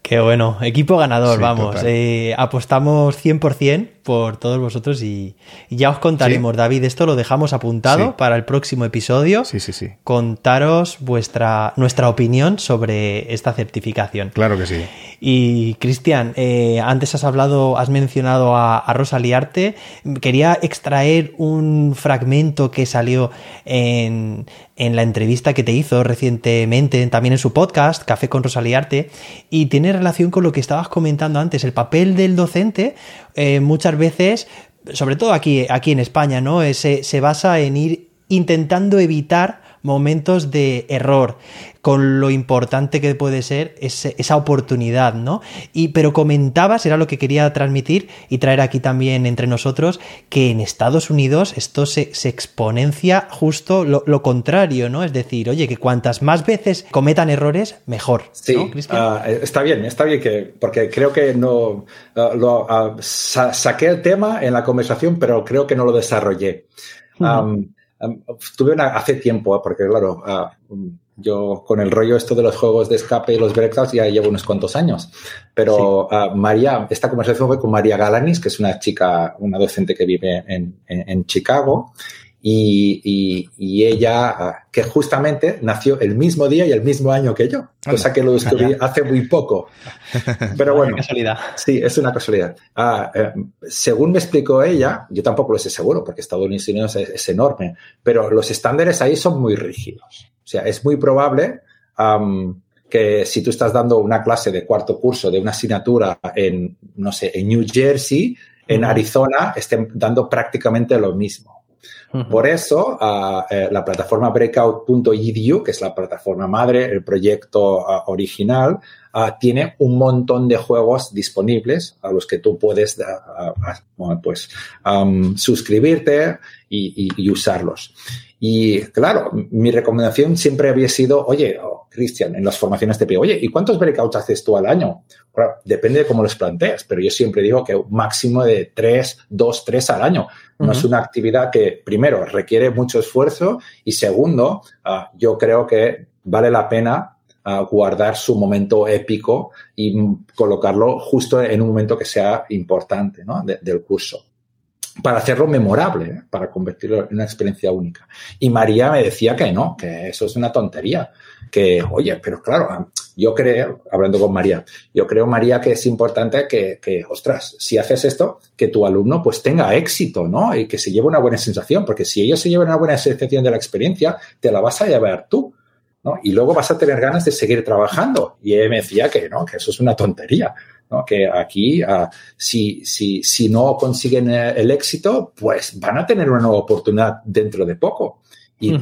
Qué bueno, equipo ganador, vamos. Eh, apostamos 100% por todos vosotros y, ya os contaremos, David, esto lo dejamos apuntado para el próximo episodio. Sí, sí, sí. Contaros vuestra, nuestra opinión sobre esta certificación. Claro que sí. Y Cristian, eh, antes has hablado, has mencionado a, a Rosa Liarte. Quería extraer un fragmento que salió en, en la entrevista que te hizo recientemente, también en su podcast, Café con Rosa Liarte, y tiene relación con lo que estabas comentando antes, el papel del docente eh, muchas veces, sobre todo aquí, aquí en España, ¿no? Eh, se, se basa en ir intentando evitar momentos de error, con lo importante que puede ser esa oportunidad, ¿no? Y, pero comentabas, era lo que quería transmitir y traer aquí también entre nosotros, que en Estados Unidos esto se, exponencia justo lo, contrario, ¿no? Es decir, oye, que cuantas más veces cometan errores, mejor. Sí, ah, está bien, está bien que, porque creo que no, ah, lo, ah, saqué el tema en la conversación, pero creo que no lo desarrollé. Tuve una, hace tiempo, porque claro, yo con el rollo esto de los juegos de escape y los breakouts ya llevo unos cuantos años. Pero ah, María, esta conversación fue con María Galanis, que es una chica, una docente que vive en, en Chicago y, y, ella, ah, que justamente nació el mismo día y el mismo año que yo, cosa que lo descubrí hace muy poco. Pero bueno, casualidad. sí, es una casualidad. Ah, eh, según me explicó ella, yo tampoco lo sé seguro porque Estados Unidos es, enorme, pero los estándares ahí son muy rígidos. O sea, es muy probable que si tú estás dando una clase de cuarto curso de una asignatura en, no sé, en New Jersey, en Arizona, estén dando prácticamente lo mismo. Por eso, ah, eh, la plataforma breakout.edu, que es la plataforma madre, el proyecto ah, original, ah, tiene un montón de juegos disponibles a los que tú puedes pues, suscribirte y, usarlos. Y claro, mi recomendación siempre había sido, oye, oh, Cristian, en las formaciones te pido, oye, ¿y cuántos breakouts haces tú al año? depende de cómo los planteas, pero yo siempre digo que un máximo de tres, dos, tres al año. No es una actividad que, primero, requiere mucho esfuerzo y segundo, ah, yo creo que vale la pena ah, guardar su momento épico y colocarlo justo en un momento que sea importante del curso para hacerlo memorable, ¿eh? para convertirlo en una experiencia única. Y María me decía que no, que eso es una tontería, que, oye, pero claro, yo creo, hablando con María, yo creo, María, que es importante que, que, ostras, si haces esto, que tu alumno pues tenga éxito, ¿no? Y que se lleve una buena sensación, porque si ellos se llevan una buena sensación de la experiencia, te la vas a llevar tú. ¿no? Y luego vas a tener ganas de seguir trabajando. Y él me decía que no, que eso es una tontería. ¿No? Que aquí, uh, si, si, si no consiguen eh, el éxito, pues van a tener una nueva oportunidad dentro de poco. Y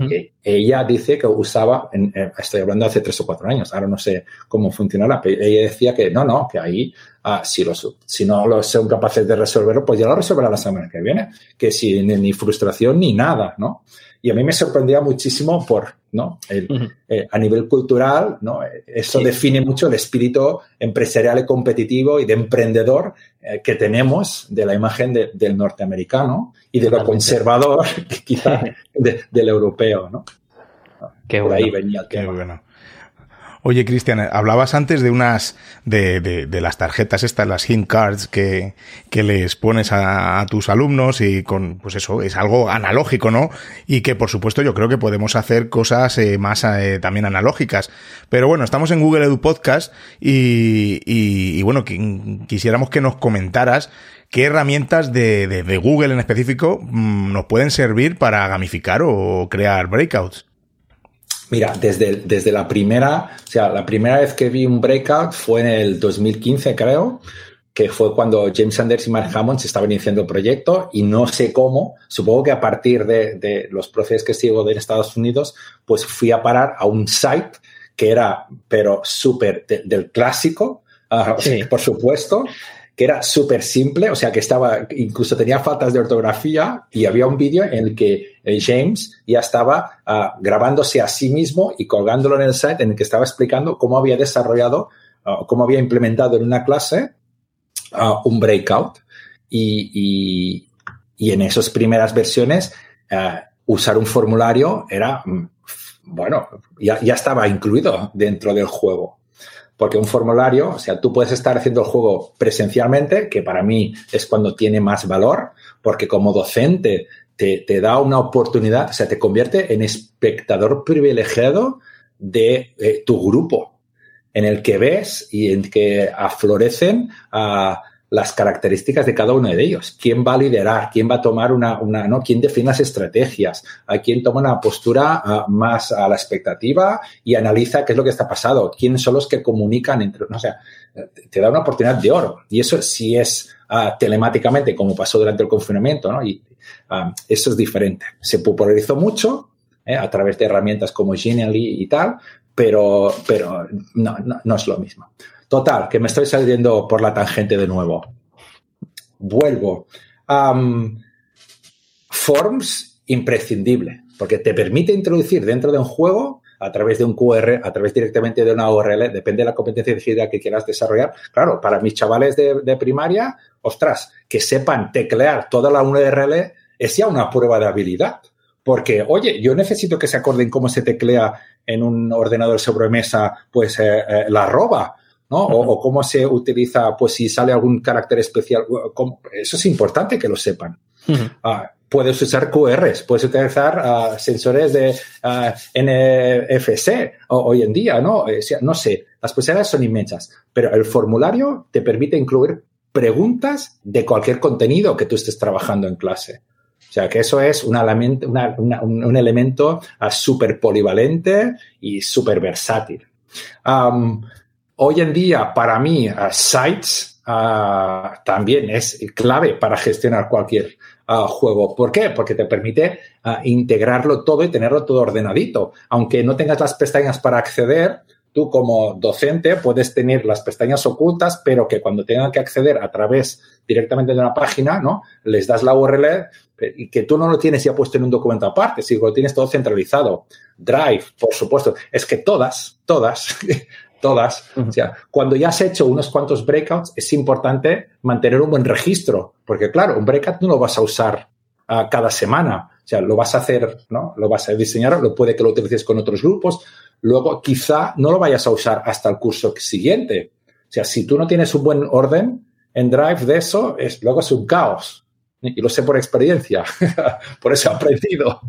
ella dice que usaba, en, estoy hablando hace tres o cuatro años, ahora no sé cómo funcionará, pero ella decía que no, no, que ahí, ah, si, los, si no los son capaces de resolverlo, pues ya lo resolverá la semana que viene, que sin ni frustración ni nada, ¿no? Y a mí me sorprendía muchísimo por, ¿no? Eh, a nivel cultural, ¿no? Eso define mucho el espíritu empresarial y competitivo y de emprendedor eh, que tenemos de la imagen del norteamericano y de lo conservador, quizá, del europeo, ¿no? Qué Por ahí venía el tema. bueno. Oye, Cristian, hablabas antes de unas, de, de, las tarjetas estas, las hint cards que, que les pones a, tus alumnos y con, pues eso, es algo analógico, ¿no? Y que por supuesto yo creo que podemos hacer cosas eh, más eh, también analógicas. Pero bueno, estamos en Google Edu Podcast y, y, bueno, quisiéramos que nos comentaras qué herramientas de, de, de Google en específico mm, nos pueden servir para gamificar o crear breakouts. Mira, desde, desde la primera, o sea, la primera vez que vi un breakout fue en el 2015, creo, que fue cuando James Sanders y Mark Hammond se estaban iniciando el proyecto y no sé cómo, supongo que a partir de, de los procesos que sigo de Estados Unidos, pues fui a parar a un site que era, pero súper del clásico, uh, sí. por supuesto, que era súper simple, o sea, que estaba, incluso tenía faltas de ortografía y había un vídeo en el que eh, James ya estaba uh, grabándose a sí mismo y colgándolo en el site en el que estaba explicando cómo había desarrollado, uh, cómo había implementado en una clase uh, un breakout. Y, y, y, en esas primeras versiones, usar un formulario era, mm, bueno, ya, ya estaba incluido dentro del juego. Porque un formulario, o sea, tú puedes estar haciendo el juego presencialmente, que para mí es cuando tiene más valor, porque como docente te, da una oportunidad, o sea, te convierte en espectador privilegiado de eh, tu grupo, en el que ves y en que aflorecen a las características de cada uno de ellos. ¿Quién va a liderar? ¿Quién va a tomar una, una ¿no? ¿Quién define las estrategias? ¿A quién toma una postura uh, más a la expectativa y analiza qué es lo que está pasando? ¿Quiénes son los que comunican entre, no, o sea, te da una oportunidad de oro. Y eso sí es uh, telemáticamente, como pasó durante el confinamiento, ¿no? Y uh, eso es diferente. Se popularizó mucho ¿eh? a través de herramientas como Genially y tal, pero, pero no, no, no es lo mismo. Total, que me estoy saliendo por la tangente de nuevo. Vuelvo. Forms, imprescindible, porque te permite introducir dentro de un juego a través de un QR, a través directamente de una URL, depende de la competencia decidida que quieras desarrollar. Claro, para mis chavales de, primaria, ostras, que sepan teclear toda la URL es ya una prueba de habilidad. Porque, oye, yo necesito que se acuerden cómo se teclea en un ordenador sobremesa, pues eh, eh, la roba. ¿No? O, cómo se utiliza, pues si sale algún carácter especial. Eso es importante que lo sepan. Ah, puedes usar QRs, puedes utilizar ah, sensores de ah, NFC hoy en día, ¿no? no sé, las posibilidades son inmensas, pero el formulario te permite incluir preguntas de cualquier contenido que tú estés trabajando en clase. O sea, que eso es un elemento, un elemento uh, súper polivalente y súper versátil. Um, hoy en día, para mí, uh, Sites uh, también es clave para gestionar cualquier juego. ¿Por qué? Porque te permite integrarlo todo y tenerlo todo ordenadito. Aunque no tengas las pestañas para acceder, tú como docente puedes tener las pestañas ocultas, pero que cuando tengan que acceder a través directamente de una página, ¿no? Les das la URL, y que tú no lo tienes ya puesto en un documento aparte, si lo tienes todo centralizado. Drive, por supuesto. Es que todas, todas, todas, o sea, cuando ya has hecho unos cuantos breakouts, es importante mantener un buen registro, porque claro, un breakout no lo vas a usar uh, cada semana, o sea, lo vas a hacer, ¿no? Lo vas a diseñar, lo puede que lo utilices con otros grupos, luego quizá no lo vayas a usar hasta el curso siguiente. O sea, si tú no tienes un buen orden en Drive de eso, es, luego es un caos. Y lo sé por experiencia, por eso he aprendido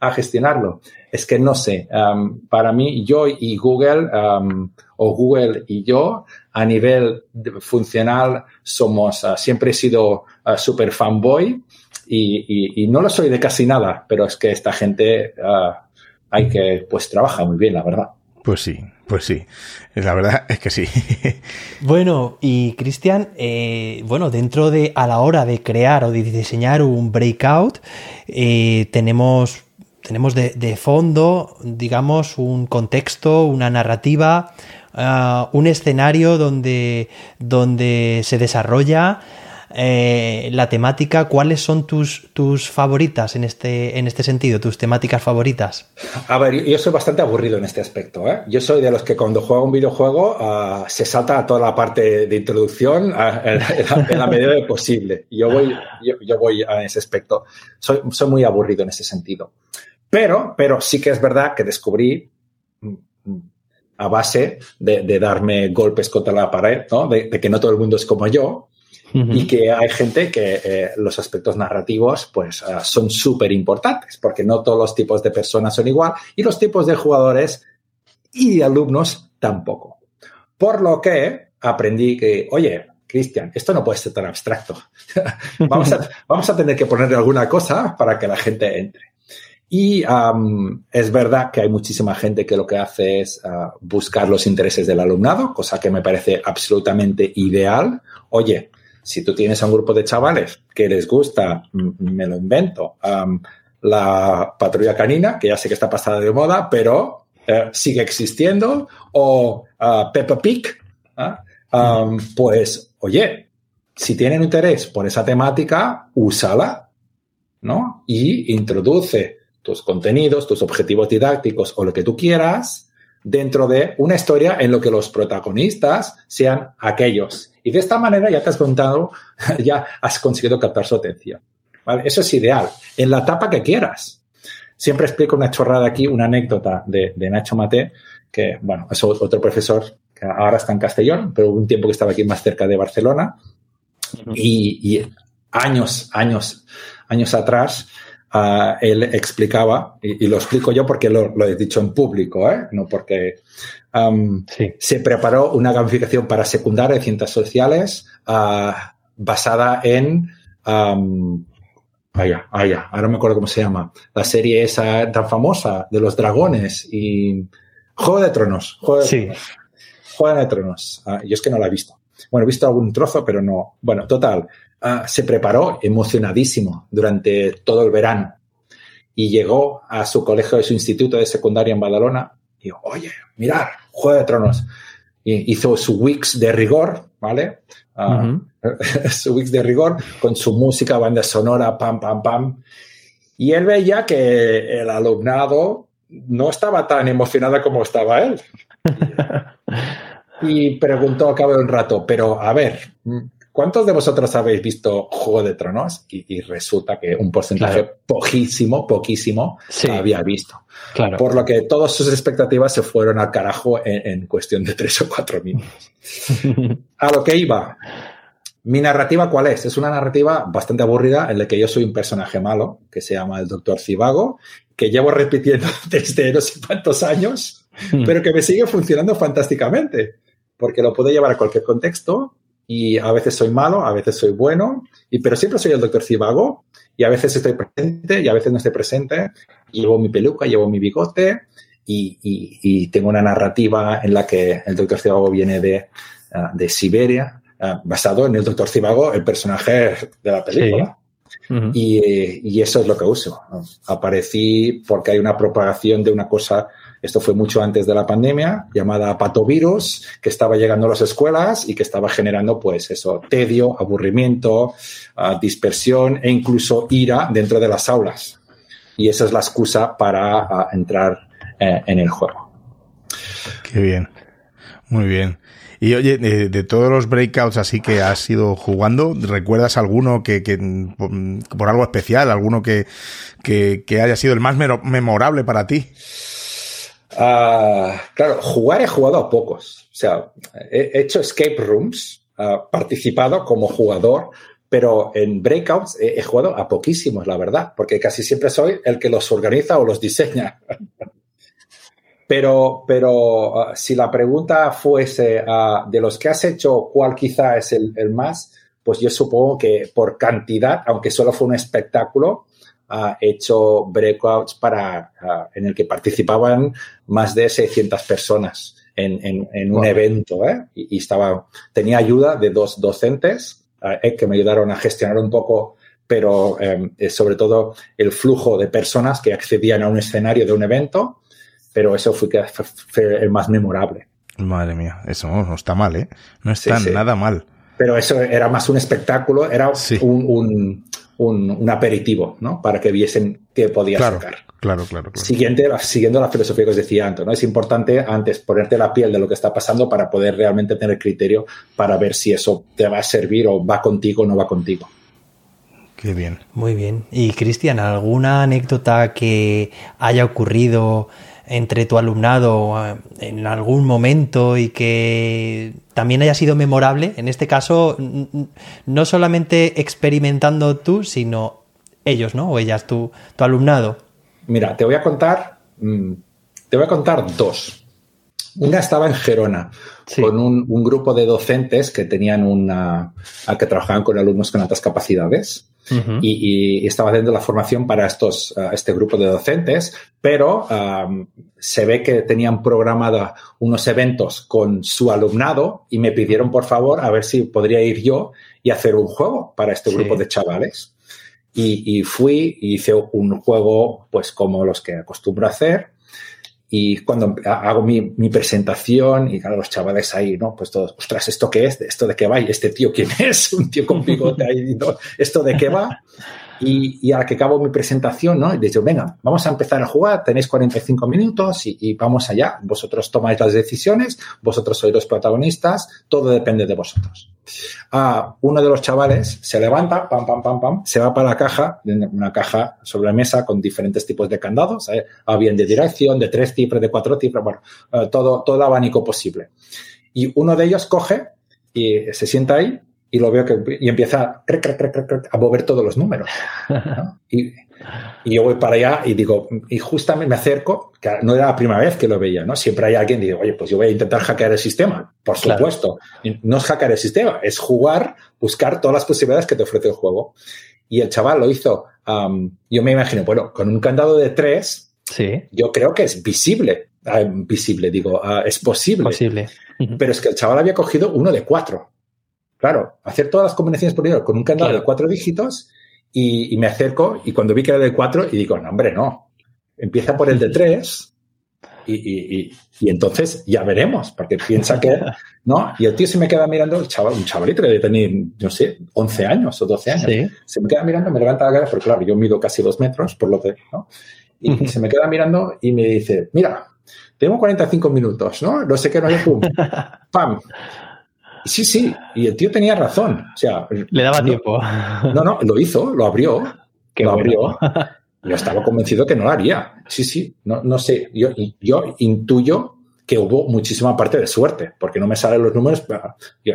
a gestionarlo. Es que no sé, um, para mí, yo y Google, um, o Google y yo, a nivel funcional, somos, uh, siempre he sido uh, super fanboy y, y, no lo soy de casi nada, pero es que esta gente uh, hay que, pues trabaja muy bien, la verdad. Pues sí, pues sí, la verdad es que sí. Bueno, y Cristian, eh, bueno, dentro de a la hora de crear o de diseñar un breakout, eh, tenemos, tenemos de, fondo, digamos, un contexto, una narrativa, ah, un escenario donde, donde se desarrolla eh, la temática, ¿cuáles son tus, tus favoritas en este, en este sentido, tus temáticas favoritas? A ver, yo soy bastante aburrido en este aspecto. ¿eh? Yo soy de los que cuando juego un videojuego uh, se salta toda la parte de introducción uh, en, la, medida de posible. Yo voy, yo, yo, voy a ese aspecto. Soy, soy muy aburrido en ese sentido. Pero, pero sí que es verdad que descubrí mm, mm, a base de, de, darme golpes contra la pared, ¿no? De, de, que no todo el mundo es como yo, y que hay gente que eh, los aspectos narrativos pues uh, son súper importantes porque no todos los tipos de personas son igual y los tipos de jugadores y de alumnos tampoco. Por lo que aprendí que, oye, Cristian, esto no puede ser tan abstracto. vamos, a, vamos a tener que ponerle alguna cosa para que la gente entre. Y um, es verdad que hay muchísima gente que lo que hace es uh, buscar los intereses del alumnado, cosa que me parece absolutamente ideal. Oye, si tú tienes a un grupo de chavales que les gusta, me lo invento, la patrulla canina, que ya sé que está pasada de moda, pero eh, sigue existiendo, o uh, Peppa Pig, ¿ah? pues, oye, si tienen interés por esa temática, úsala, ¿no? Y introduce tus contenidos, tus objetivos didácticos o lo que tú quieras dentro de una historia en lo que los protagonistas sean aquellos. Y de esta manera ya te has contado, ya has conseguido captar su atención. Eso es ideal, en la etapa que quieras. Siempre explico una chorrada aquí, una anécdota de, Nacho Mate, que, bueno, es otro profesor que ahora está en Castellón, pero hubo un tiempo que estaba aquí más cerca de Barcelona. y, años, años, años atrás, él explicaba, y, lo explico yo porque lo, he dicho en público, ¿eh? no porque se preparó una gamificación para secundaria de ciencias sociales ah, basada en... Um, allá, allá, ahora me acuerdo cómo se llama. La serie esa tan famosa de los dragones y... Juego de Tronos. Juego de, sí. Juego de Tronos. Ah, yo es que no la he visto. Bueno, he visto algún trozo, pero no. Bueno, total. Ah, se preparó emocionadísimo durante todo el verano y llegó a su colegio de su instituto de secundaria en Badalona y dijo, oye, mirad, Juego de Tronos. Y hizo su Wix de rigor, ¿vale? Ah, su Wix de rigor con su música, banda sonora, pam, pam, pam. Y él veía que el alumnado no estaba tan emocionado como estaba él. y preguntó a cabo de un rato, pero a ver, ¿cuántos de vosotros habéis visto Juego de Tronos? Y, resulta que un porcentaje poquísimo, poquísimo había visto. Claro. Por lo que todas sus expectativas se fueron al carajo en, cuestión de tres o cuatro minutos. A lo que iba. Mi narrativa, ¿cuál es? Es una narrativa bastante aburrida en la que yo soy un personaje malo, que se llama el Doctor Cibago, que llevo repitiendo desde no sé cuántos años, hmm. pero que me sigue funcionando fantásticamente, porque lo puedo llevar a cualquier contexto y a veces soy malo, a veces soy bueno, y, pero siempre soy el Doctor Cibago y a veces estoy presente y a veces no estoy presente. Llevo mi peluca, llevo mi bigote y, y, tengo una narrativa en la que el Doctor Cibago viene de, ah, de Siberia, Ah, basado en el Doctor Cibago, el personaje de la película. y, eso es lo que uso. Aparecí porque hay una propagación de una cosa, esto fue mucho antes de la pandemia, llamada patovirus, que estaba llegando a las escuelas y que estaba generando, pues eso, tedio, aburrimiento, ah, dispersión e incluso ira dentro de las aulas. Y esa es la excusa para ah, entrar eh, en el juego. Qué bien. Muy bien. Y oye, de, todos los breakouts así que has ido jugando, ¿recuerdas alguno que, que por, algo especial, alguno que, que, haya sido el más memorable para ti? Ah, claro, jugar he jugado a pocos. O sea, he hecho escape rooms, uh, participado como jugador, pero en breakouts he, jugado a poquísimos, la verdad, porque casi siempre soy el que los organiza o los diseña. Pero, pero ah, si la pregunta fuese de los que has hecho, ¿cuál quizá es el, más? Pues yo supongo que por cantidad, aunque solo fue un espectáculo, ha hecho breakouts para, ah, en el que participaban más de 600 personas en, en, un evento. ¿eh? Y, estaba, tenía ayuda de dos docentes eh, que me ayudaron a gestionar un poco pero em, eh, sobre todo el flujo de personas que accedían a un escenario de un evento pero eso fue, el más memorable. Madre mía, eso no, está mal, ¿eh? No está nada mal. Pero eso era más un espectáculo, era un, un, aperitivo, ¿no? Para que viesen qué podía sacar. Claro, claro, claro. Siguiente, siguiendo la filosofía que os decía antes, ¿no? Es importante antes ponerte la piel de lo que está pasando para poder realmente tener criterio para ver si eso te va a servir o va contigo o no va contigo. Qué bien. Muy bien. Y Cristian, ¿alguna anécdota que haya ocurrido entre tu alumnado eh, en algún momento y que también haya sido memorable, en este caso, no solamente experimentando tú, sino ellos, ¿no? O ellas, tu, tu alumnado. Mira, te voy a contar, mm, te voy a contar dos. Una estaba en Gerona, con un, un, grupo de docentes que tenían una, que trabajaban con alumnos con altas capacidades y, estaba haciendo la formación para estos, uh, este grupo de docentes, pero um, se ve que tenían programada unos eventos con su alumnado y me pidieron por favor a ver si podría ir yo y hacer un juego para este grupo de chavales. Y, y fui y hice un juego pues como los que acostumbro a hacer y cuando hago mi, mi, presentación y claro, los chavales ahí, ¿no? Pues todos, ostras, ¿esto qué es? ¿Esto de qué va? ¿Y este tío quién es? Un tío con bigote ahí. ¿Esto de qué va? Y, y, a la que acabo mi presentación, ¿no? Y digo, venga, vamos a empezar a jugar, tenéis 45 minutos y, y, vamos allá. Vosotros tomáis las decisiones, vosotros sois los protagonistas, todo depende de vosotros. Ah, uno de los chavales se levanta, pam, pam, pam, pam, se va para la caja, una caja sobre mesa con diferentes tipos de candados, ¿eh? Ah, bien de dirección, de tres cifras, de cuatro cifras, bueno, eh, todo, todo abanico posible. Y uno de ellos coge y se sienta ahí y lo veo que y empieza a mover todos los números. Y, y, yo voy para allá y digo, y justamente me acerco, que no era la primera vez que lo veía, ¿no? Siempre hay alguien que dice, oye, pues yo voy a intentar hackear el sistema. Por supuesto. No es hackear el sistema, es jugar, buscar todas las posibilidades que te ofrece el juego. Y el chaval lo hizo, yo me imagino, bueno, con un candado de tres, sí. yo creo que es visible. Ah, visible, digo, ah, es posible. Posible. Pero es que el chaval había cogido uno de cuatro. Claro, hacer todas las combinaciones por igual con un candado de cuatro dígitos y, me acerco y cuando vi que era de cuatro y digo, no, hombre, no. Empieza por el de tres y, entonces ya veremos, porque piensa que, ¿no? Y el tío se me queda mirando, el chaval, un chavalito que debe tener, no sé, 11 años o 12 años. Se me queda mirando, me levanta la cara, porque claro, yo mido casi dos metros, por lo que, ¿no? Y se me queda mirando y me dice, mira, tengo 45 minutos, ¿no? No sé qué, no hay pum, pam Sí, sí, y el tío tenía razón. O sea, le daba tiempo. No, no, lo hizo, lo abrió. lo abrió. Yo estaba convencido que no lo haría. Sí, sí, no, no sé. Yo, yo intuyo que hubo muchísima parte de suerte, porque no me salen los números. Yo,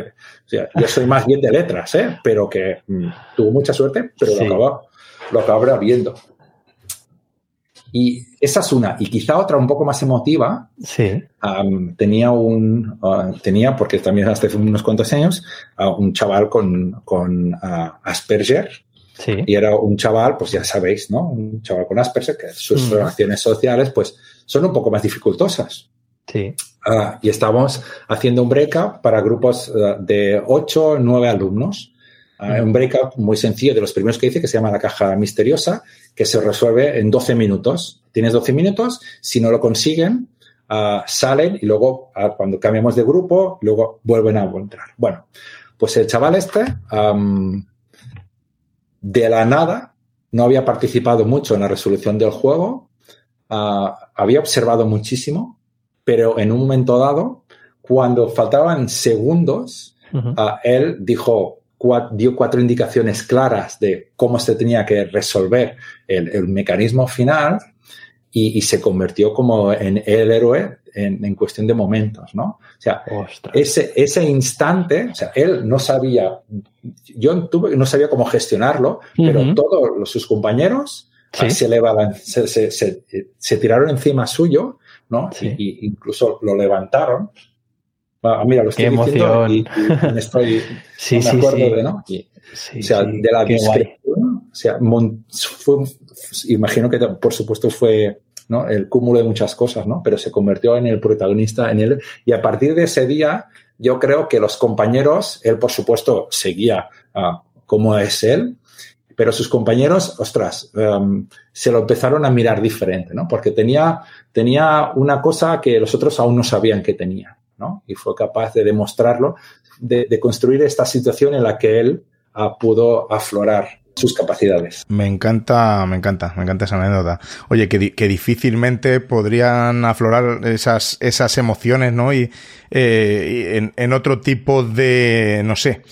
yo soy más bien de letras, ¿eh? pero que mm, tuvo mucha suerte, pero lo acabó, lo acabó abriendo. Y esa es una. Y quizá otra un poco más emotiva. Sí. tenía un. Ah, tenía, porque también hace unos cuantos años, un chaval con, con ah, Asperger. Sí. Y era un chaval, pues ya sabéis, ¿no? Un chaval con Asperger, que sus relaciones sociales, pues, son un poco más dificultosas. Sí. Ah, y estábamos haciendo un breakup para grupos de 8 o 9 alumnos. un breakup muy sencillo, de los primeros que hice, que se llama la caja misteriosa, que se resuelve en 12 minutos. Tienes 12 minutos, si no lo consiguen, ah, salen y luego ah, cuando cambiamos de grupo, luego vuelven a entrar. Bueno, pues el chaval este, de la nada, no había participado mucho en la resolución del juego, ah, había observado muchísimo, pero en un momento dado, cuando faltaban segundos, él dijo, dio cuatro indicaciones claras de cómo se tenía que resolver el, mecanismo final y, se convirtió como en el héroe en, cuestión de momentos, ¿no? O sea, ese, ese instante, o sea, él no sabía, yo tuve, no sabía cómo gestionarlo, pero todos sus compañeros se, se, se, se, tiraron encima suyo, ¿no? Y, incluso lo levantaron Ah, mira, lo estoy diciendo y, me estoy sí, sí, acuerdo de, ¿no? o sea, de la discreción, o sea, fue, imagino que por supuesto fue ¿no? el cúmulo de muchas cosas, ¿no? Pero se convirtió en el protagonista en él y a partir de ese día yo creo que los compañeros, él por supuesto seguía uh, como es él, pero sus compañeros, ostras, um, se lo empezaron a mirar diferente, ¿no? Porque tenía, tenía una cosa que los otros aún no sabían que tenía. Y fue capaz de demostrarlo, de, construir esta situación en la que él ah, pudo aflorar sus capacidades. Me encanta, me encanta, me encanta esa anécdota. Oye, que, que difícilmente podrían aflorar esas, esas emociones, ¿no? Y, eh, en, otro tipo de, no sé,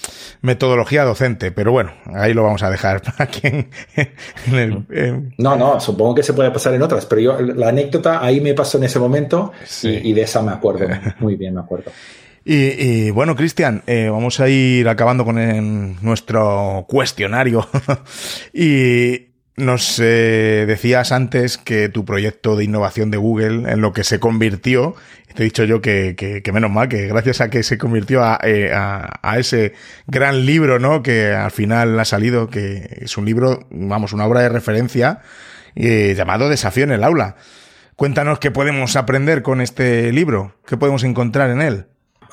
metodología docente. Pero bueno, ahí lo vamos a dejar para quien. No, no, supongo que se puede pasar en otras, pero yo la anécdota ahí me pasó en ese momento y, y de esa me acuerdo. Muy bien, me acuerdo. Y, bueno, Cristian, eh, vamos a ir acabando con nuestro cuestionario. y nos eh, decías antes que tu proyecto de innovación de Google, en lo que se convirtió, te he dicho yo que, que, menos mal, que gracias a que se convirtió eh, a, a, ese gran libro, ¿no? Que al final ha salido, que es un libro, vamos, una obra de referencia llamado Desafío en el aula. Cuéntanos qué podemos aprender con este libro, qué podemos encontrar en él.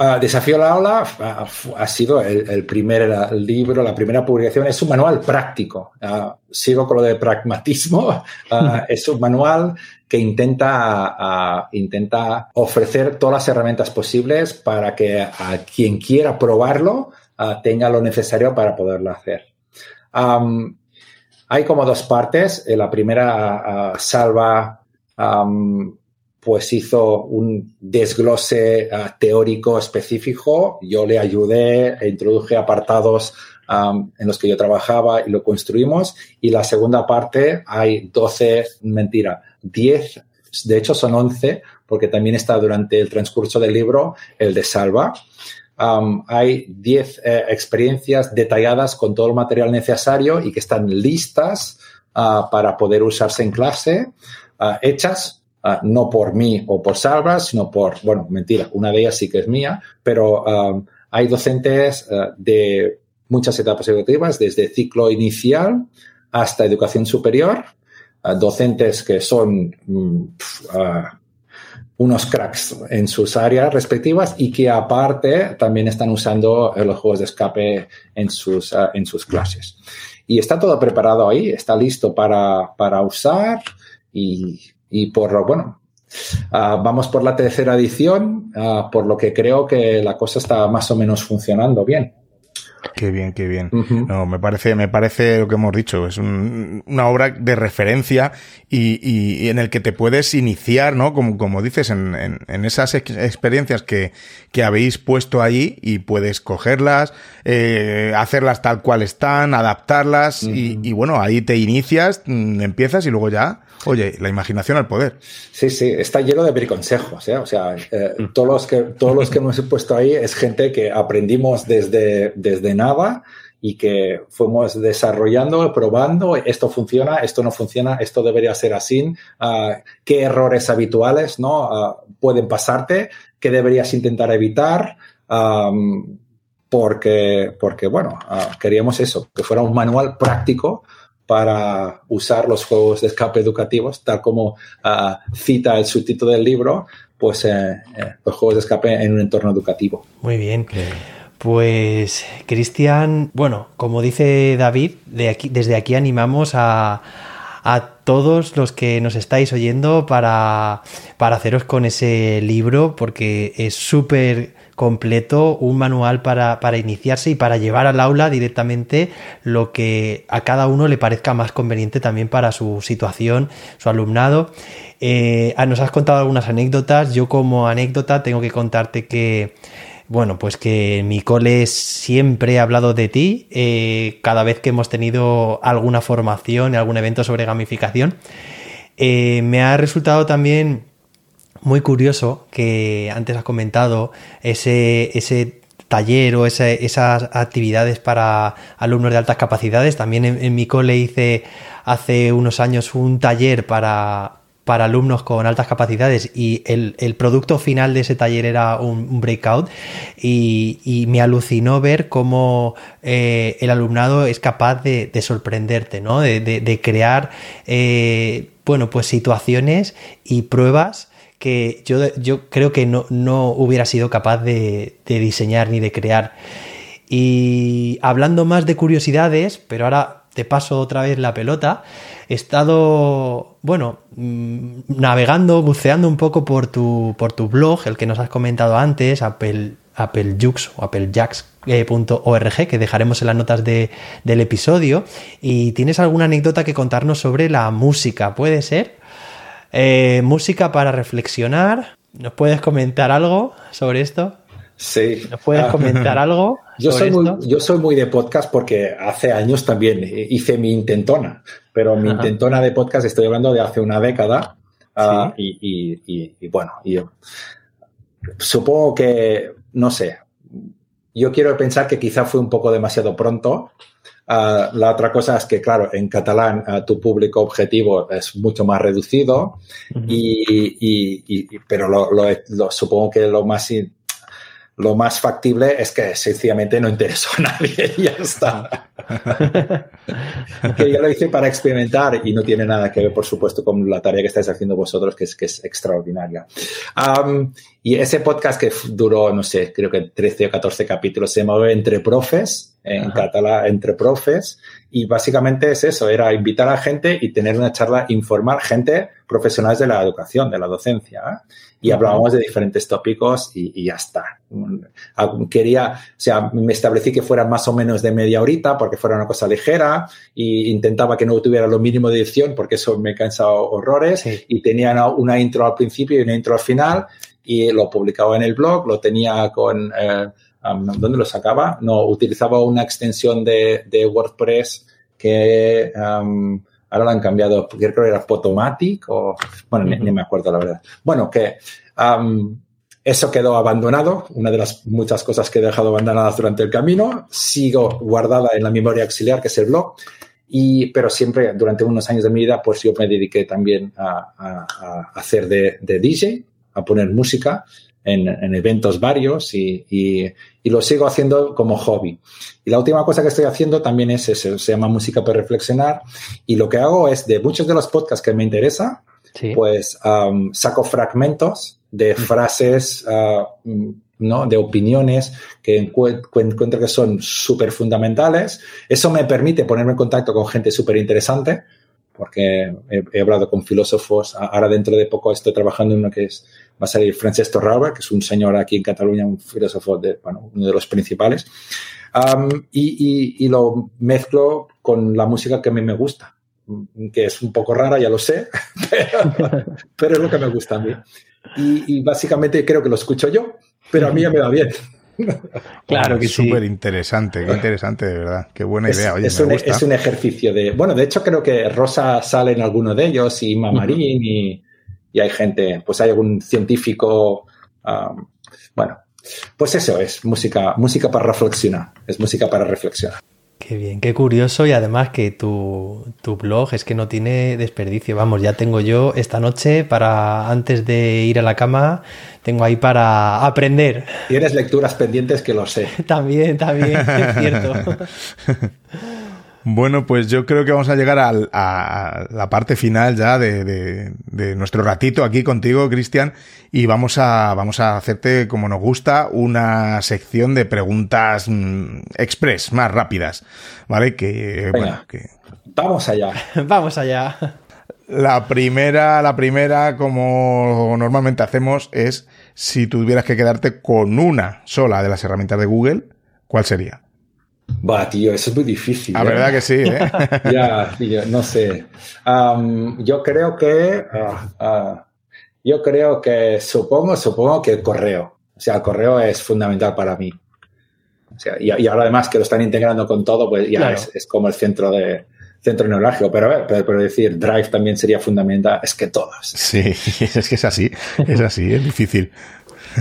Ah, Desafío a la aula ah, ha sido el, primer libro, la primera publicación. Es un manual práctico. Ah, sigo con lo de pragmatismo. es un manual que intenta, intenta ofrecer todas las herramientas posibles para que a quien quiera probarlo tenga lo necesario para poderlo hacer. hay como dos partes. La primera salva pues hizo un desglose ah, teórico específico. Yo le ayudé, e introduje apartados en los que yo trabajaba y lo construimos. Y la segunda parte hay 12, mentira, 10, de hecho son 11, porque también está durante el transcurso del libro el de Salva. hay 10 eh, experiencias detalladas con todo el material necesario y que están listas ah, para poder usarse en clase, ah, hechas Ah, no por mí o por Salva, sino por, bueno, mentira, una de ellas sí que es mía, pero um, hay docentes uh, de muchas etapas educativas, desde ciclo inicial hasta educación superior, docentes que son mm, unos cracks en sus áreas respectivas y que aparte también están usando los juegos de escape en sus, en sus clases. Y está todo preparado ahí, está listo para, para usar y y por, bueno, ah, vamos por la tercera edición, ah, por lo que creo que la cosa está más o menos funcionando bien. Qué bien, qué bien. No, me parece, me parece lo que hemos dicho. Es una obra de referencia y, y, en el que te puedes iniciar, ¿no? Como, como dices, en, en, esas experiencias que, que habéis puesto allí y puedes cogerlas, eh, hacerlas tal cual están, adaptarlas y, y, bueno, ahí te inicias, mm, empiezas y luego ya Oye, la imaginación al poder. Sí, sí, está lleno de briconsejos. ¿eh? O sea, eh, todos, los que, todos los que hemos puesto ahí es gente que aprendimos desde, desde nada y que fuimos desarrollando, probando, esto funciona, esto no funciona, esto debería ser así, uh, qué errores habituales ¿no? Uh, pueden pasarte, qué deberías intentar evitar. Um, porque, porque, bueno, uh, queríamos eso, que fuera un manual práctico para usar los juegos de escape educativos, tal como ah, cita el subtítulo del libro, pues eh, eh, los juegos de escape en un entorno educativo. Muy bien. Pues, Cristian, bueno, como dice David, de aquí, desde aquí animamos a, a todos los que nos estáis oyendo para, para haceros con ese libro, porque es súper completo, un manual para, iniciarse y para llevar al aula directamente lo que a cada uno le parezca más conveniente también para su situación, su alumnado. Eh, ah, nos has contado algunas anécdotas. Yo como anécdota tengo que contarte que bueno, pues que mi cole siempre he hablado de ti eh, cada vez que hemos tenido alguna formación, algún evento sobre gamificación. Eh, me ha resultado también muy curioso que antes has comentado ese, ese taller o esas actividades para alumnos de altas capacidades. También en, mi cole hice hace unos años un taller para, para alumnos con altas capacidades y el, producto final de ese taller era un, breakout y, me alucinó ver cómo eh, el alumnado es capaz de, sorprenderte, ¿no? de, crear eh, bueno, pues situaciones y pruebas que yo, yo creo que no, no, hubiera sido capaz de, diseñar ni de crear. Y hablando más de curiosidades, pero ahora te paso otra vez la pelota, he estado, bueno, navegando, buceando un poco por tu, por tu blog, el que nos has comentado antes, Apple, Apple Jux o applejacks.org, que dejaremos en las notas de, del episodio. Y tienes alguna anécdota que contarnos sobre la música, ¿puede ser? Eh, música para reflexionar. ¿Nos puedes comentar algo sobre esto? Sí. ¿Nos puedes ah. comentar algo? Yo soy, muy, yo soy muy de podcast porque hace años también hice mi intentona, pero mi intentona de podcast estoy hablando de hace una década. Ah, y, bueno, yo supongo que, no sé, yo quiero pensar que quizá fue un poco demasiado pronto. Ah, la otra cosa es que, claro, en catalán ah, tu público objetivo es mucho más reducido, y, pero lo, supongo que lo más lo más factible es que sencillamente no interesó a nadie y ya está. que yo lo hice para experimentar y no tiene nada que ver, por supuesto, con la tarea que estáis haciendo vosotros, que es, que es extraordinaria. y ese podcast que duró, no sé, creo que 13 o 14 capítulos, se llamaba Entre Profes, en catalán, Entre Profes, y básicamente es eso, era invitar a gente y tener una charla, informar gente profesionales de la educación, de la docencia. ¿eh? y hablábamos de diferentes tópicos y, ya está. Quería, o sea, me establecí que fuera más o menos de media horita porque fuera una cosa ligera y intentaba que no tuviera lo mínimo de edición porque eso me cansaba horrores y tenía una, intro al principio y una intro al final y lo publicaba en el blog, lo tenía con, eh, ¿dónde lo sacaba? No, utilizaba una extensión de, WordPress que ahora la han cambiado, creo que era Potomatic o, bueno, ni, me acuerdo la verdad. Bueno, que eso quedó abandonado, una de las muchas cosas que he dejado abandonadas durante el camino. Sigo guardada en la memoria auxiliar, que es el blog, y, pero siempre durante unos años de mi vida, pues yo me dediqué también a, hacer de, DJ, a poner música en, eventos varios y, y, lo sigo haciendo como hobby. Y la última cosa que estoy haciendo también es eso, se llama Música para Reflexionar y lo que hago es de muchos de los podcasts que me interesa, pues saco fragmentos de frases, ah, ¿no? de opiniones que encuentro que son súper fundamentales. Eso me permite ponerme en contacto con gente súper interesante, porque he, hablado con filósofos. Ahora dentro de poco estoy trabajando en uno que es, va a salir Francesc Torralba, que es un señor aquí en Cataluña, un filósofo de, bueno, uno de los principales. y, lo mezclo con la música que a mí me gusta, que es un poco rara, ya lo sé, pero, es lo que me gusta a mí. Y, básicamente creo que lo escucho yo, pero a mí ya me va bien. Claro que sí. Súper interesante, qué interesante, de verdad. Qué buena idea. es, un, es, un, ejercicio de. Bueno, de hecho, creo que Rosa sale en alguno de ellos y Mamarín y, y, hay gente, pues hay algún científico. bueno, pues eso es música, música para reflexionar. Es música para reflexionar. Qué bien, qué curioso y además que tu, blog es que no tiene desperdicio. Vamos, ya tengo yo esta noche para, antes de ir a la cama, tengo ahí para aprender. Tienes lecturas pendientes que lo sé. también, también, es cierto. Bueno, pues yo creo que vamos a llegar a, la parte final ya de, nuestro ratito aquí contigo, Cristian, y vamos a, vamos a hacerte, como nos gusta, una sección de preguntas mm, express, más rápidas, ¿vale? Que, bueno, que... Vamos allá. vamos allá. La primera, la primera, como normalmente hacemos, es si tuvieras que quedarte con una sola de las herramientas de Google, ¿cuál sería? Va, tío, eso es muy difícil. La ¿eh? verdad que sí, ¿eh? ya, tío, no sé. yo creo que. Ah, ah, yo creo que. Supongo, supongo que el correo. O sea, el correo es fundamental para mí. O sea, y, ahora además que lo están integrando con todo, pues ya es, como el centro de centro neurálgico. Pero, pero, pero, decir Drive también sería fundamental. Es que todos. Sí, es que es así. Es así, es difícil.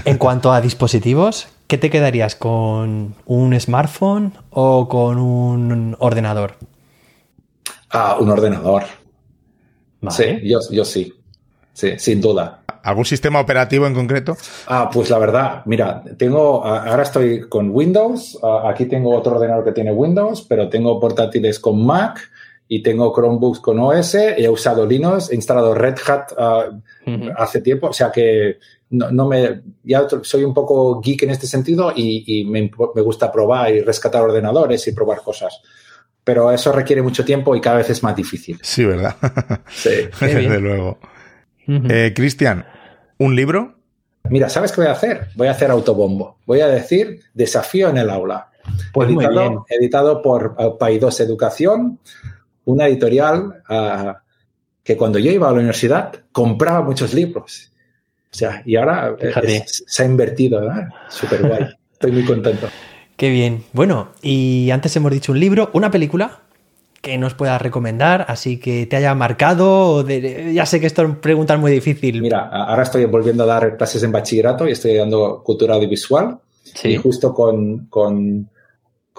En cuanto a dispositivos, ¿qué te quedarías con un smartphone o con un ordenador? Ah, un ordenador. Sí, yo, sí. Sí, sin duda. ¿Algún sistema operativo en concreto? Ah, pues la verdad, mira, tengo, ahora estoy con Windows, aquí tengo otro ordenador que tiene Windows, pero tengo portátiles con Mac y tengo Chromebooks con OS, he usado Linux, he instalado Red Hat ah, hace tiempo, o sea que no, me, ya soy un poco geek en este sentido y, me, gusta probar y rescatar ordenadores y probar cosas. Pero eso requiere mucho tiempo y cada vez es más difícil. Sí, ¿verdad? Sí. Desde luego. Eh, Cristian, ¿un libro? Mira, ¿sabes qué voy a hacer? Voy a hacer autobombo. Voy a decir Desafío en el aula. Pues editado, editado por Paidós Educación, una editorial ah, que cuando yo iba a la universidad compraba muchos libros o sea, y ahora se ha invertido, ¿verdad? Súper guay. Estoy muy contento. Qué bien. Bueno, y antes hemos dicho un libro, una película que nos puedas recomendar, así que te haya marcado. ya sé que esto es pregunta muy difícil. Mira, ahora estoy volviendo a dar clases en bachillerato y estoy dando cultura audiovisual. Sí. Y justo con, con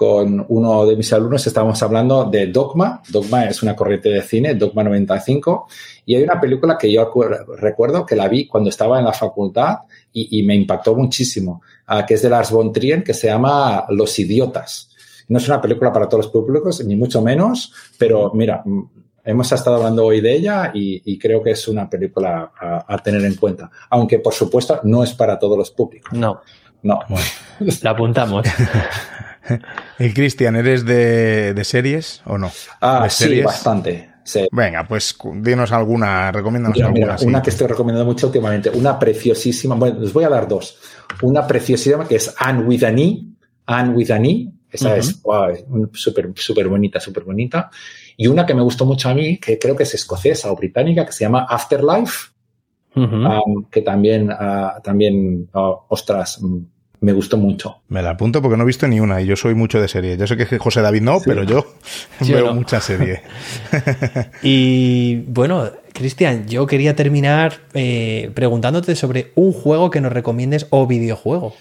con uno de mis alumnos estábamos hablando de Dogma. Dogma es una corriente de cine, Dogma 95. Y hay una película que yo recuerdo que la vi cuando estaba en la facultad y, me impactó muchísimo, ah, que es de Lars von Trier, que se llama Los Idiotas. No es una película para todos los públicos, ni mucho menos, pero mira, mm, hemos estado hablando hoy de ella y, creo que es una película a, tener en cuenta. Aunque, por supuesto, no es para todos los públicos. No. No. la apuntamos. ¿Y Cristian, eres de, series o no? Ah, sí, bastante. Venga, pues dinos alguna, recomiéndanos alguna. una que estoy recomendando mucho últimamente, una preciosísima, bueno, les voy a dar dos. Una preciosísima que es Anne with an E, Anne with an E, esa es súper super bonita, súper bonita. Y una que me gustó mucho a mí, que creo que es escocesa o británica, que se llama Afterlife, que también, uh, también oh, ostras, me gustó mucho. Me la apunto porque no he visto ni una y yo soy mucho de serie. Yo sé que José David no, pero yo, veo mucha serie. y bueno, Cristian, yo quería terminar eh, preguntándote sobre un juego que nos recomiendes o videojuego.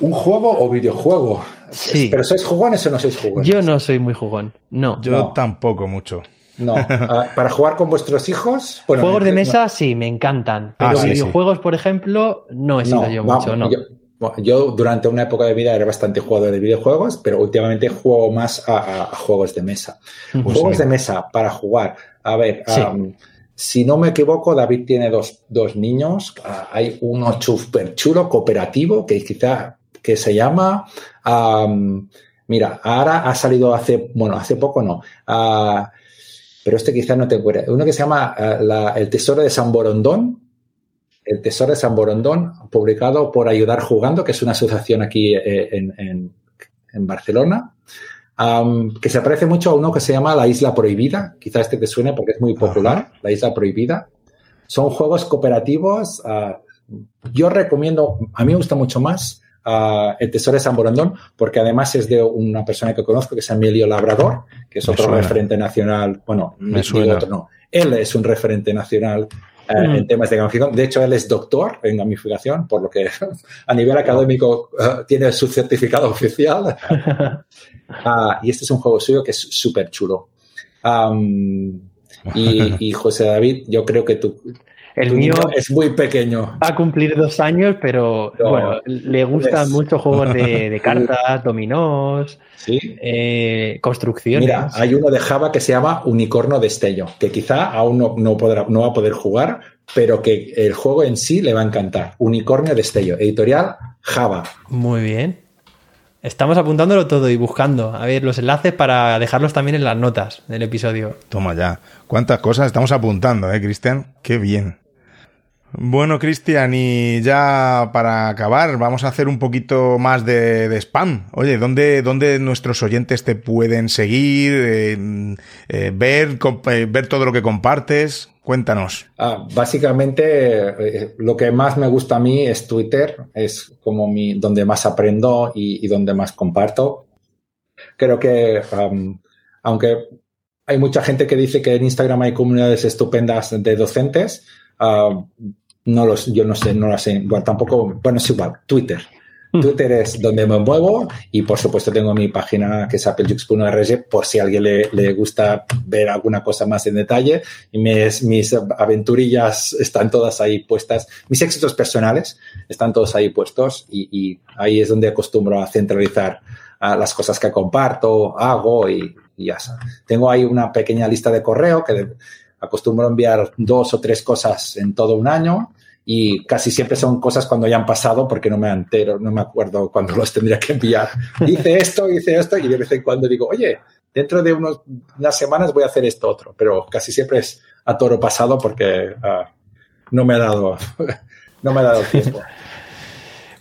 ¿Un juego o videojuego? Sí. ¿Pero sois jugones o no sois jugones? Yo no soy muy jugón, no. Yo tampoco mucho. No, ah, para jugar con vuestros hijos. Juegos de mesa sí, me encantan. Ah, pero videojuegos, por ejemplo, no he sido yo mucho, no. Yo durante una época de vida era bastante jugador de videojuegos, pero últimamente juego más a, juegos de mesa. juegos de mesa para jugar. A ver, si no me equivoco, David tiene dos, niños. Ah, hay uno súper chulo, cooperativo, que quizá que se llama... mira, ahora ha salido hace, bueno, hace poco no. Ah, pero este quizá no te acuerdas. Uno que se llama ah, El Tesoro de San Borondón el Tesoro de San Borondón, publicado por Ayudar Jugando, que es una asociación aquí eh, en, en Barcelona, que se parece mucho a uno que se llama La Isla Prohibida. Quizás este te suene porque es muy popular, La Isla Prohibida. Son juegos cooperativos. Ah, yo recomiendo, a mí me gusta mucho más uh, El Tesoro de San Borondón, porque además es de una persona que conozco que es Emilio Labrador, que es otro referente nacional. Bueno, me suena. Otro, no. Él es un referente nacional eh, en mm. temas de gamificación. De hecho, él es doctor en gamificación, por lo que a nivel académico uh, tiene su certificado oficial. uh, y este es un juego suyo que es súper chulo. Um, y, y, José David, yo creo que tú, el mío es muy pequeño. Va a cumplir dos años, pero bueno, le gustan muchos juegos de, cartas, dominós, eh, construcciones. Mira, hay uno de Java que se llama Unicorno Destello, que quizá aún no, no, podrá, no va a poder jugar, pero que el juego en sí le va a encantar. Unicornio Destello, editorial Java. Muy bien. Estamos apuntándolo todo y buscando, a ver, los enlaces para dejarlos también en las notas del episodio. Toma ya. ¿Cuántas cosas estamos apuntando, eh, Cristian? Qué bien. Bueno, Cristian, y ya para acabar, vamos a hacer un poquito más de, spam. Oye, ¿dónde, ¿dónde, nuestros oyentes te pueden seguir, eh, eh, ver, eh, ver todo lo que compartes? Cuéntanos. Ah, básicamente, lo que más me gusta a mí es Twitter, es como mi, donde más aprendo y, donde más comparto. Creo que, aunque hay mucha gente que dice que en Instagram hay comunidades estupendas de docentes, uh, no los, yo no sé, no lo sé. Igual tampoco, bueno, es igual. Twitter. Hmm. Twitter es donde me muevo y por supuesto tengo mi página que es applejux.org por si a alguien le, le, gusta ver alguna cosa más en detalle. Y mis, mis aventurillas están todas ahí puestas. Mis éxitos personales están todos ahí puestos y, y ahí es donde acostumbro a centralizar las cosas que comparto, hago y, y ya. Tengo ahí una pequeña lista de correo que acostumbro enviar dos o tres cosas en todo un año y casi siempre son cosas cuando ya han pasado porque no me entero, no me acuerdo cuándo los tendría que enviar. Hice esto, hice esto y de vez en cuando digo, oye, dentro de unas semanas voy a hacer esto otro, pero casi siempre es a toro pasado porque uh, no me ha dado, no me ha dado tiempo.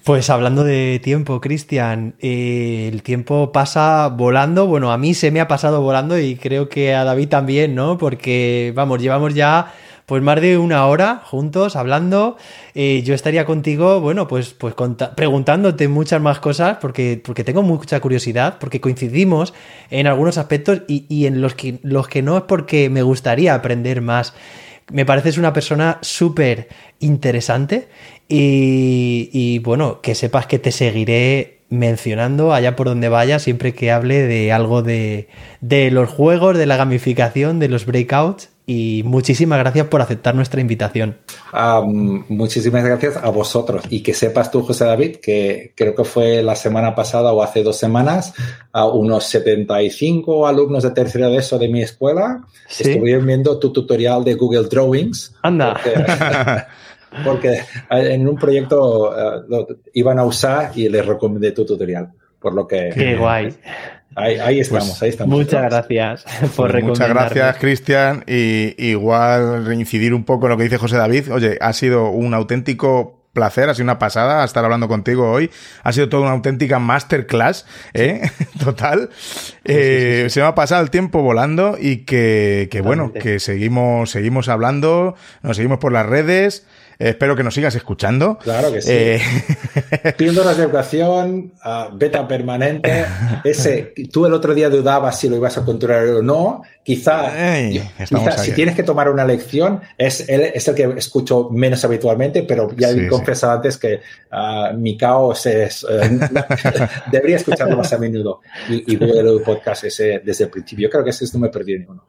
Pues hablando de tiempo, Cristian, eh, el tiempo pasa volando. Bueno, a mí se me ha pasado volando y creo que a David también, ¿no? Porque, vamos, llevamos ya pues más de una hora juntos hablando. Eh, yo estaría contigo, bueno, pues, pues preguntándote muchas más cosas porque, porque tengo mucha curiosidad, porque coincidimos en algunos aspectos y, y en los que, los que no es porque me gustaría aprender más. Me pareces una persona súper interesante y, bueno, que sepas que te seguiré mencionando allá por donde vaya siempre que hable de algo de, de los juegos, de la gamificación, de los breakouts. Y muchísimas gracias por aceptar nuestra invitación. muchísimas gracias a vosotros. Y que sepas tú, José David, que creo que fue la semana pasada o hace dos semanas, a unos 75 alumnos de tercera de eso de mi escuela estuvieron viendo tu tutorial de Google Drawings. Anda. porque en un proyecto uh, lo iban a usar y les recomendé tu tutorial. Por lo que. Qué guay. Ahí, ahí pues estamos, ahí estamos. Muchas gracias por pues Muchas gracias, Cristian. Y igual reincidir un poco en lo que dice José David. Oye, ha sido un auténtico placer, ha sido una pasada estar hablando contigo hoy. Ha sido toda una auténtica masterclass, ¿eh? Total. Eh, se me ha pasado el tiempo volando y que, que bueno, que seguimos, seguimos hablando, nos seguimos por las redes. Espero que nos sigas escuchando. Claro que sí. Eh... Píldoras de educación, beta permanente. Ese, tú el otro día dudabas si lo ibas a controlar o no. Quizá, si tienes que tomar una lección, es el, es el que escucho menos habitualmente, pero ya he confesado antes que uh, mi caos es. Eh, debería escucharlo más a menudo. Y, y el podcast ese desde el principio. Yo creo que ese no me perdí ni uno.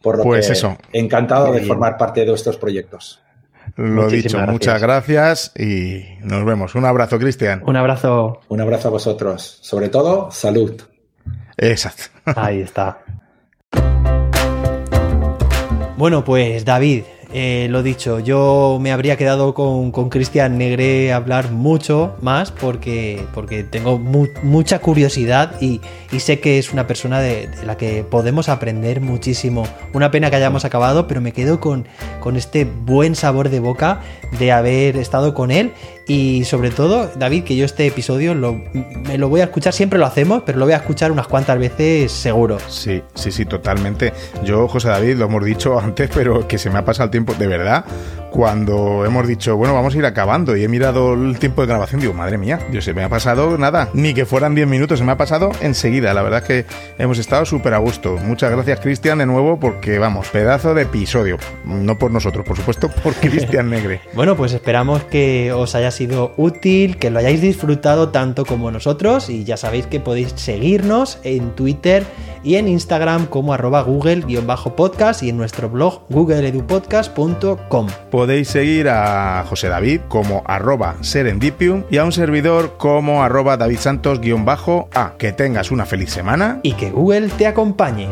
Por lo pues que, eso. encantado de formar parte de estos proyectos. Lo dicho, muchas gracias y nos vemos. Un abrazo, Cristian. Un abrazo. Un abrazo a vosotros. Sobre todo, salud. Exacto. Ahí está. Bueno, pues David, eh, lo dicho, yo me habría quedado con, Cristian Negre a hablar mucho más porque, porque tengo mucha curiosidad y, sé que es una persona de, la que podemos aprender muchísimo. Una pena que hayamos acabado, pero me quedo con, con este buen sabor de boca de haber estado con él y sobre todo, David, que yo este episodio lo, me lo voy a escuchar, siempre lo hacemos, pero lo voy a escuchar unas cuantas veces seguro. Sí, sí, sí, totalmente. Yo, José David, lo hemos dicho antes, pero que se me ha pasado el tiempo, de verdad, cuando hemos dicho, bueno, vamos a ir acabando y he mirado el tiempo de grabación, digo, madre mía, yo se me ha pasado nada, ni que fueran 10 minutos, se me ha pasado enseguida. La verdad es que hemos estado súper a gusto. Muchas gracias, Cristian, de nuevo, porque vamos, pedazo de episodio. No por nosotros, por supuesto, por Cristian Negre. bueno, pues esperamos que os haya sido útil, que lo hayáis disfrutado tanto como nosotros y ya sabéis que podéis seguirnos en Twitter y en Instagram como arroba google-podcast y en nuestro blog googleedupodcast.com. Podéis seguir a José David como arroba serendipium y a un servidor como arroba davidsantos-a. Que tengas una feliz semana y que Google te acompañe.